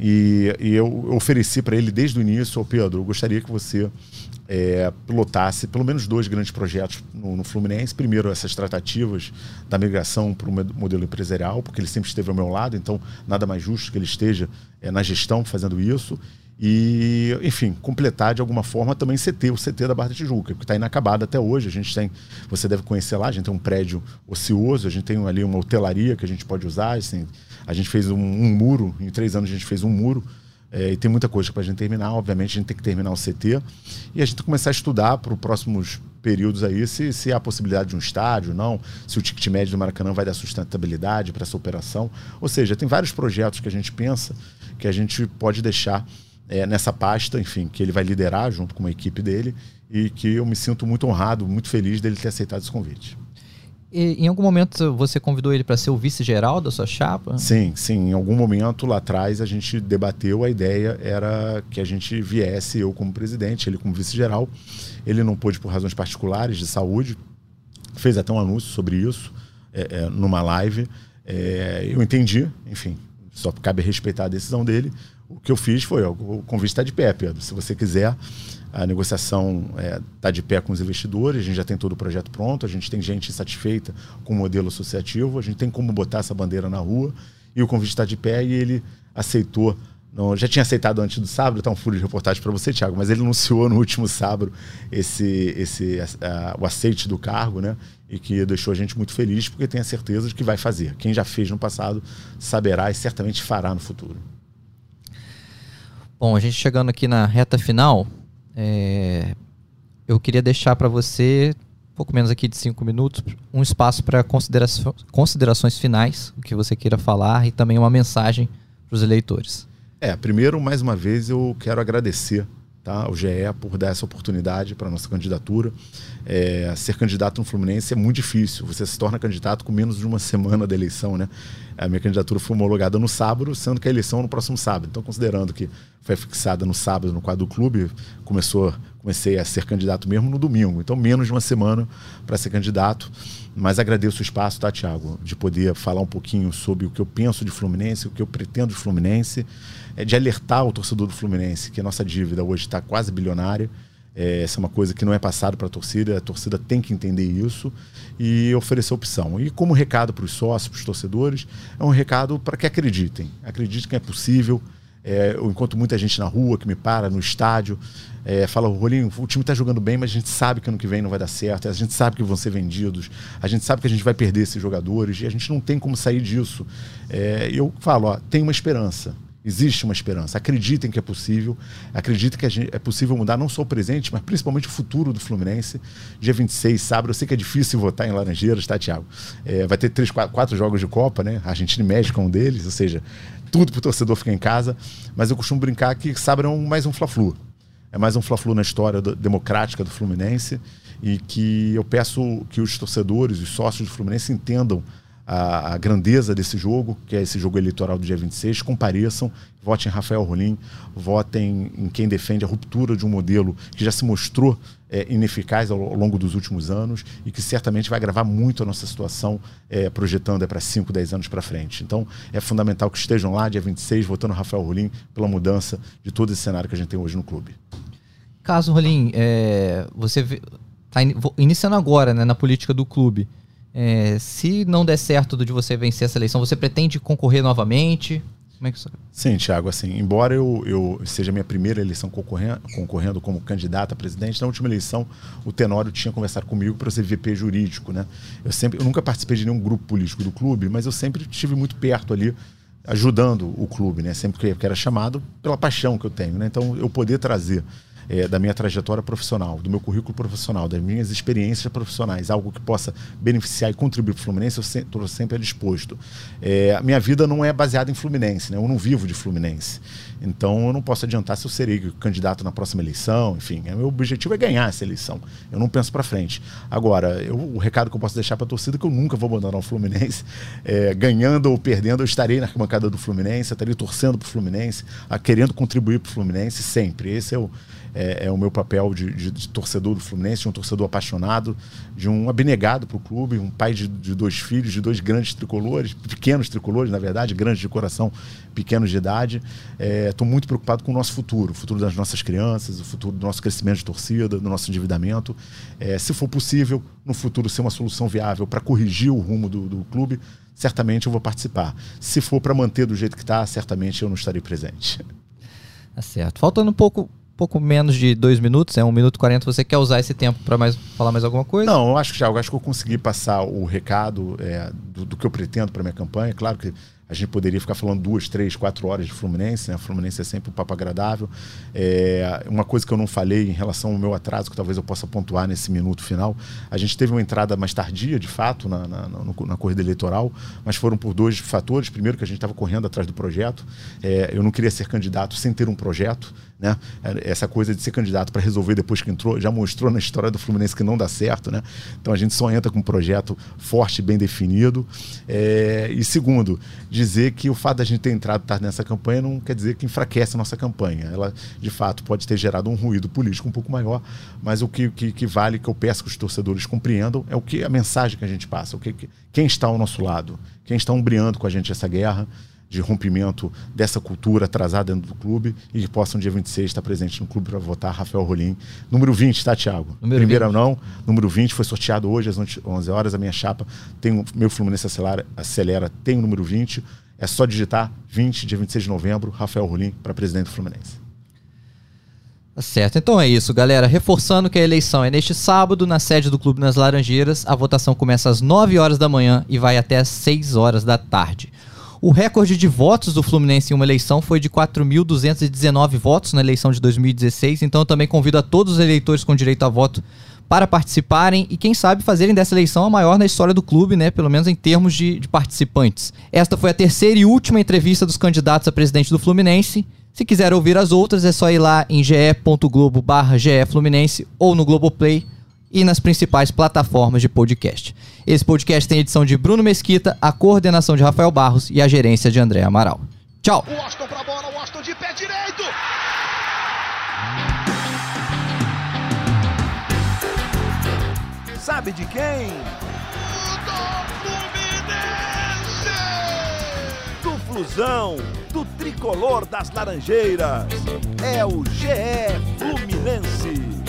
e, e, eu ofereci para ele desde o início, oh, Pedro, eu gostaria que você é, pilotasse pelo menos dois grandes projetos no, no, Fluminense. Primeiro, essas tratativas da migração para o modelo empresarial, porque ele sempre esteve ao meu lado, então nada mais justo que ele esteja é, na gestão fazendo isso. E, enfim, completar de alguma forma também CT, o CT da Barra da Tijuca, que está inacabado até hoje. A gente tem, você deve conhecer lá, a gente tem um prédio ocioso, a gente tem ali uma hotelaria que a gente pode usar. Assim, a gente fez um, um muro, em três anos a gente fez um muro É, e tem muita coisa para a gente terminar. Obviamente, a gente tem que terminar o CT e a gente começar a estudar para os próximos períodos aí se, se há possibilidade de um estádio, não, se o ticket médio do Maracanã vai dar sustentabilidade para essa operação. Ou seja, tem vários projetos que a gente pensa que a gente pode deixar é, nessa pasta, enfim, que ele vai liderar junto com a equipe dele e que eu me sinto muito honrado, muito feliz dele ter aceitado esse convite. Em algum momento você convidou ele para ser o vice-geral da sua chapa? Sim, sim. Em algum momento lá atrás a gente debateu, a ideia era que a gente viesse, eu como presidente, ele como vice-geral. Ele não pôde por razões particulares de saúde, fez até um anúncio sobre isso é, é, numa live. É, eu entendi, enfim, só cabe respeitar a decisão dele. O que eu fiz foi, o convite está de pé, Pedro. Se você quiser, a negociação está é, tá de pé com os investidores, a gente já tem todo o projeto pronto, a gente tem gente satisfeita com o modelo associativo, a gente tem como botar essa bandeira na rua e o convite está de pé e ele aceitou. Não, já tinha aceitado antes do sábado, está um furo de reportagem para você, Thiago, mas ele anunciou no último sábado esse, esse, o aceite do cargo, né? E que deixou a gente muito feliz porque tem a certeza de que vai fazer. Quem já fez no passado saberá e certamente fará no futuro. Bom, a gente chegando aqui na reta final, é, eu queria deixar para você, pouco menos aqui de cinco minutos, um espaço para considerações finais, o que você queira falar e também uma mensagem para os eleitores. É, primeiro, mais uma vez, eu quero agradecer tá, ao GE por dar essa oportunidade para a nossa candidatura. É, ser candidato no Fluminense é muito difícil. Você se torna candidato com menos de uma semana da eleição, né? A minha candidatura foi homologada no sábado, sendo que a eleição é no próximo sábado. Então, considerando que foi fixada no sábado no quadro do clube, começou, comecei a ser candidato mesmo no domingo. Então, menos de uma semana para ser candidato. Mas agradeço o espaço, tá, Tiago, de poder falar um pouquinho sobre o que eu penso de Fluminense, o que eu pretendo de Fluminense, é de alertar o torcedor do Fluminense que a nossa dívida hoje está quase bilionária é, essa é uma coisa que não é passada para a torcida, a torcida tem que entender isso e oferecer opção. E como recado para os sócios, para os torcedores, é um recado para que acreditem. Acreditem que é possível. É, eu encontro muita gente na rua que me para no estádio, é, fala, Rolinho, o time está jogando bem, mas a gente sabe que ano que vem não vai dar certo, a gente sabe que vão ser vendidos, a gente sabe que a gente vai perder esses jogadores e a gente não tem como sair disso. É, eu falo, ó, tem uma esperança. Existe uma esperança. Acreditem que é possível. Acreditem que é possível mudar não só o presente, mas principalmente o futuro do Fluminense. Dia 26, sábado. Eu sei que é difícil votar em Laranjeiras, tá, Thiago? É, vai ter três, quatro, quatro, jogos de Copa, né? Argentina e México é um deles, ou seja, tudo para o torcedor ficar em casa. Mas eu costumo brincar que sábado é um, mais um Fla-Flu. É mais um Fla-Flu na história do, democrática do Fluminense. E que eu peço que os torcedores, os sócios do Fluminense entendam a, a, grandeza desse jogo, que é esse jogo eleitoral do dia 26, compareçam, votem em Rafael Rolim, votem em quem defende a ruptura de um modelo que já se mostrou é, ineficaz ao, ao, longo dos últimos anos e que certamente vai agravar muito a nossa situação, é, projetando é, para 5, 10 anos para frente. Então, é fundamental que estejam lá, dia 26, votando Rafael Rolim, pela mudança de todo esse cenário que a gente tem hoje no clube. Caso, Rolim, é, você está iniciando agora né, na política do clube. É, se não der certo de você vencer essa eleição, você pretende concorrer novamente? Como é que isso... Sim, Thiago, assim, embora eu, eu seja minha primeira eleição concorrendo, concorrendo como candidato a presidente, na última eleição o Tenório tinha conversado comigo para ser VP jurídico, né? Eu sempre, eu nunca participei de nenhum grupo político do clube, mas eu sempre estive muito perto ali ajudando o clube, né? Sempre que era chamado pela paixão que eu tenho, né? Então eu poder trazer é, da minha trajetória profissional, do meu currículo profissional, das minhas experiências profissionais, algo que possa beneficiar e contribuir para o Fluminense, eu estou sempre disposto. É, a minha vida não é baseada em Fluminense, né? eu não vivo de Fluminense. Então eu não posso adiantar se eu serei candidato na próxima eleição, enfim. É, meu objetivo é ganhar essa eleição. Eu não penso para frente. Agora, eu, o recado que eu posso deixar para a torcida é que eu nunca vou abandonar o Fluminense. É, ganhando ou perdendo, eu estarei na arquibancada do Fluminense, estarei torcendo para o Fluminense, a, querendo contribuir para o Fluminense sempre. Esse é o é, é o meu papel de, de, de, torcedor do Fluminense, de um torcedor apaixonado, de um abnegado para o clube, um pai de, de, dois filhos, de dois grandes tricolores, pequenos tricolores, na verdade, grandes de coração, pequenos de idade. Estou é, muito preocupado com o nosso futuro, o futuro das nossas crianças, o futuro do nosso crescimento de torcida, do nosso endividamento. É, se for possível, no futuro ser uma solução viável para corrigir o rumo do, do clube, certamente eu vou participar. Se for para manter do jeito que está, certamente eu não estarei presente. Tá certo. Faltando um pouco pouco menos de dois minutos, é um minuto e quarenta. Você quer usar esse tempo para mais, falar mais alguma coisa? Não, eu acho que já, eu acho que eu consegui passar o recado é, do, do, que eu pretendo para minha campanha. Claro que a gente poderia ficar falando duas, três, quatro horas de Fluminense, né? Fluminense é sempre um papo agradável. É, uma coisa que eu não falei em relação ao meu atraso, que talvez eu possa pontuar nesse minuto final, a gente teve uma entrada mais tardia, de fato, na, na, na, na corrida eleitoral, mas foram por dois fatores. Primeiro, que a gente estava correndo atrás do projeto. É, eu não queria ser candidato sem ter um projeto. Né? Essa coisa de ser candidato para resolver depois que entrou, já mostrou na história do Fluminense que não dá certo. Né? Então a gente só entra com um projeto forte, bem definido. É, e segundo, dizer que o fato da gente ter entrado tarde nessa campanha não quer dizer que enfraquece a nossa campanha. Ela, de fato, pode ter gerado um ruído político um pouco maior, mas o que, que, que vale, que eu peço que os torcedores compreendam, é o que a mensagem que a gente passa, o que, quem está ao nosso lado, quem está umbriando com a gente essa guerra de rompimento dessa cultura atrasada dentro do clube e que possam, dia 26, estar presente no clube para votar Rafael Rolim. Número 20, tá, Thiago? Número Primeira 20. não, número 20 foi sorteado hoje às 11 horas. A minha chapa tem o meu Fluminense Acelera, acelera tem o número 20. É só digitar 20, dia 26 de novembro, Rafael Rolim para presidente do Fluminense. Tá certo, então é isso, galera. Reforçando que a eleição é neste sábado, na sede do Clube nas Laranjeiras. A votação começa às 9 horas da manhã e vai até às 6 horas da tarde. O recorde de votos do Fluminense em uma eleição foi de 4.219 votos na eleição de 2016. Então eu também convido a todos os eleitores com direito a voto para participarem e, quem sabe, fazerem dessa eleição a maior na história do clube, né? Pelo menos em termos de, de participantes. Esta foi a terceira e última entrevista dos candidatos a presidente do Fluminense. Se quiser ouvir as outras, é só ir lá em ge.globo barra Fluminense ou no Globoplay e nas principais plataformas de podcast. Esse podcast tem edição de Bruno Mesquita, a coordenação de Rafael Barros e a gerência de André Amaral. Tchau! O Washington pra bola, o Washington de pé direito! Sabe de quem? Do Fluminense! Do Flusão, do tricolor das Laranjeiras. É o GE Fluminense.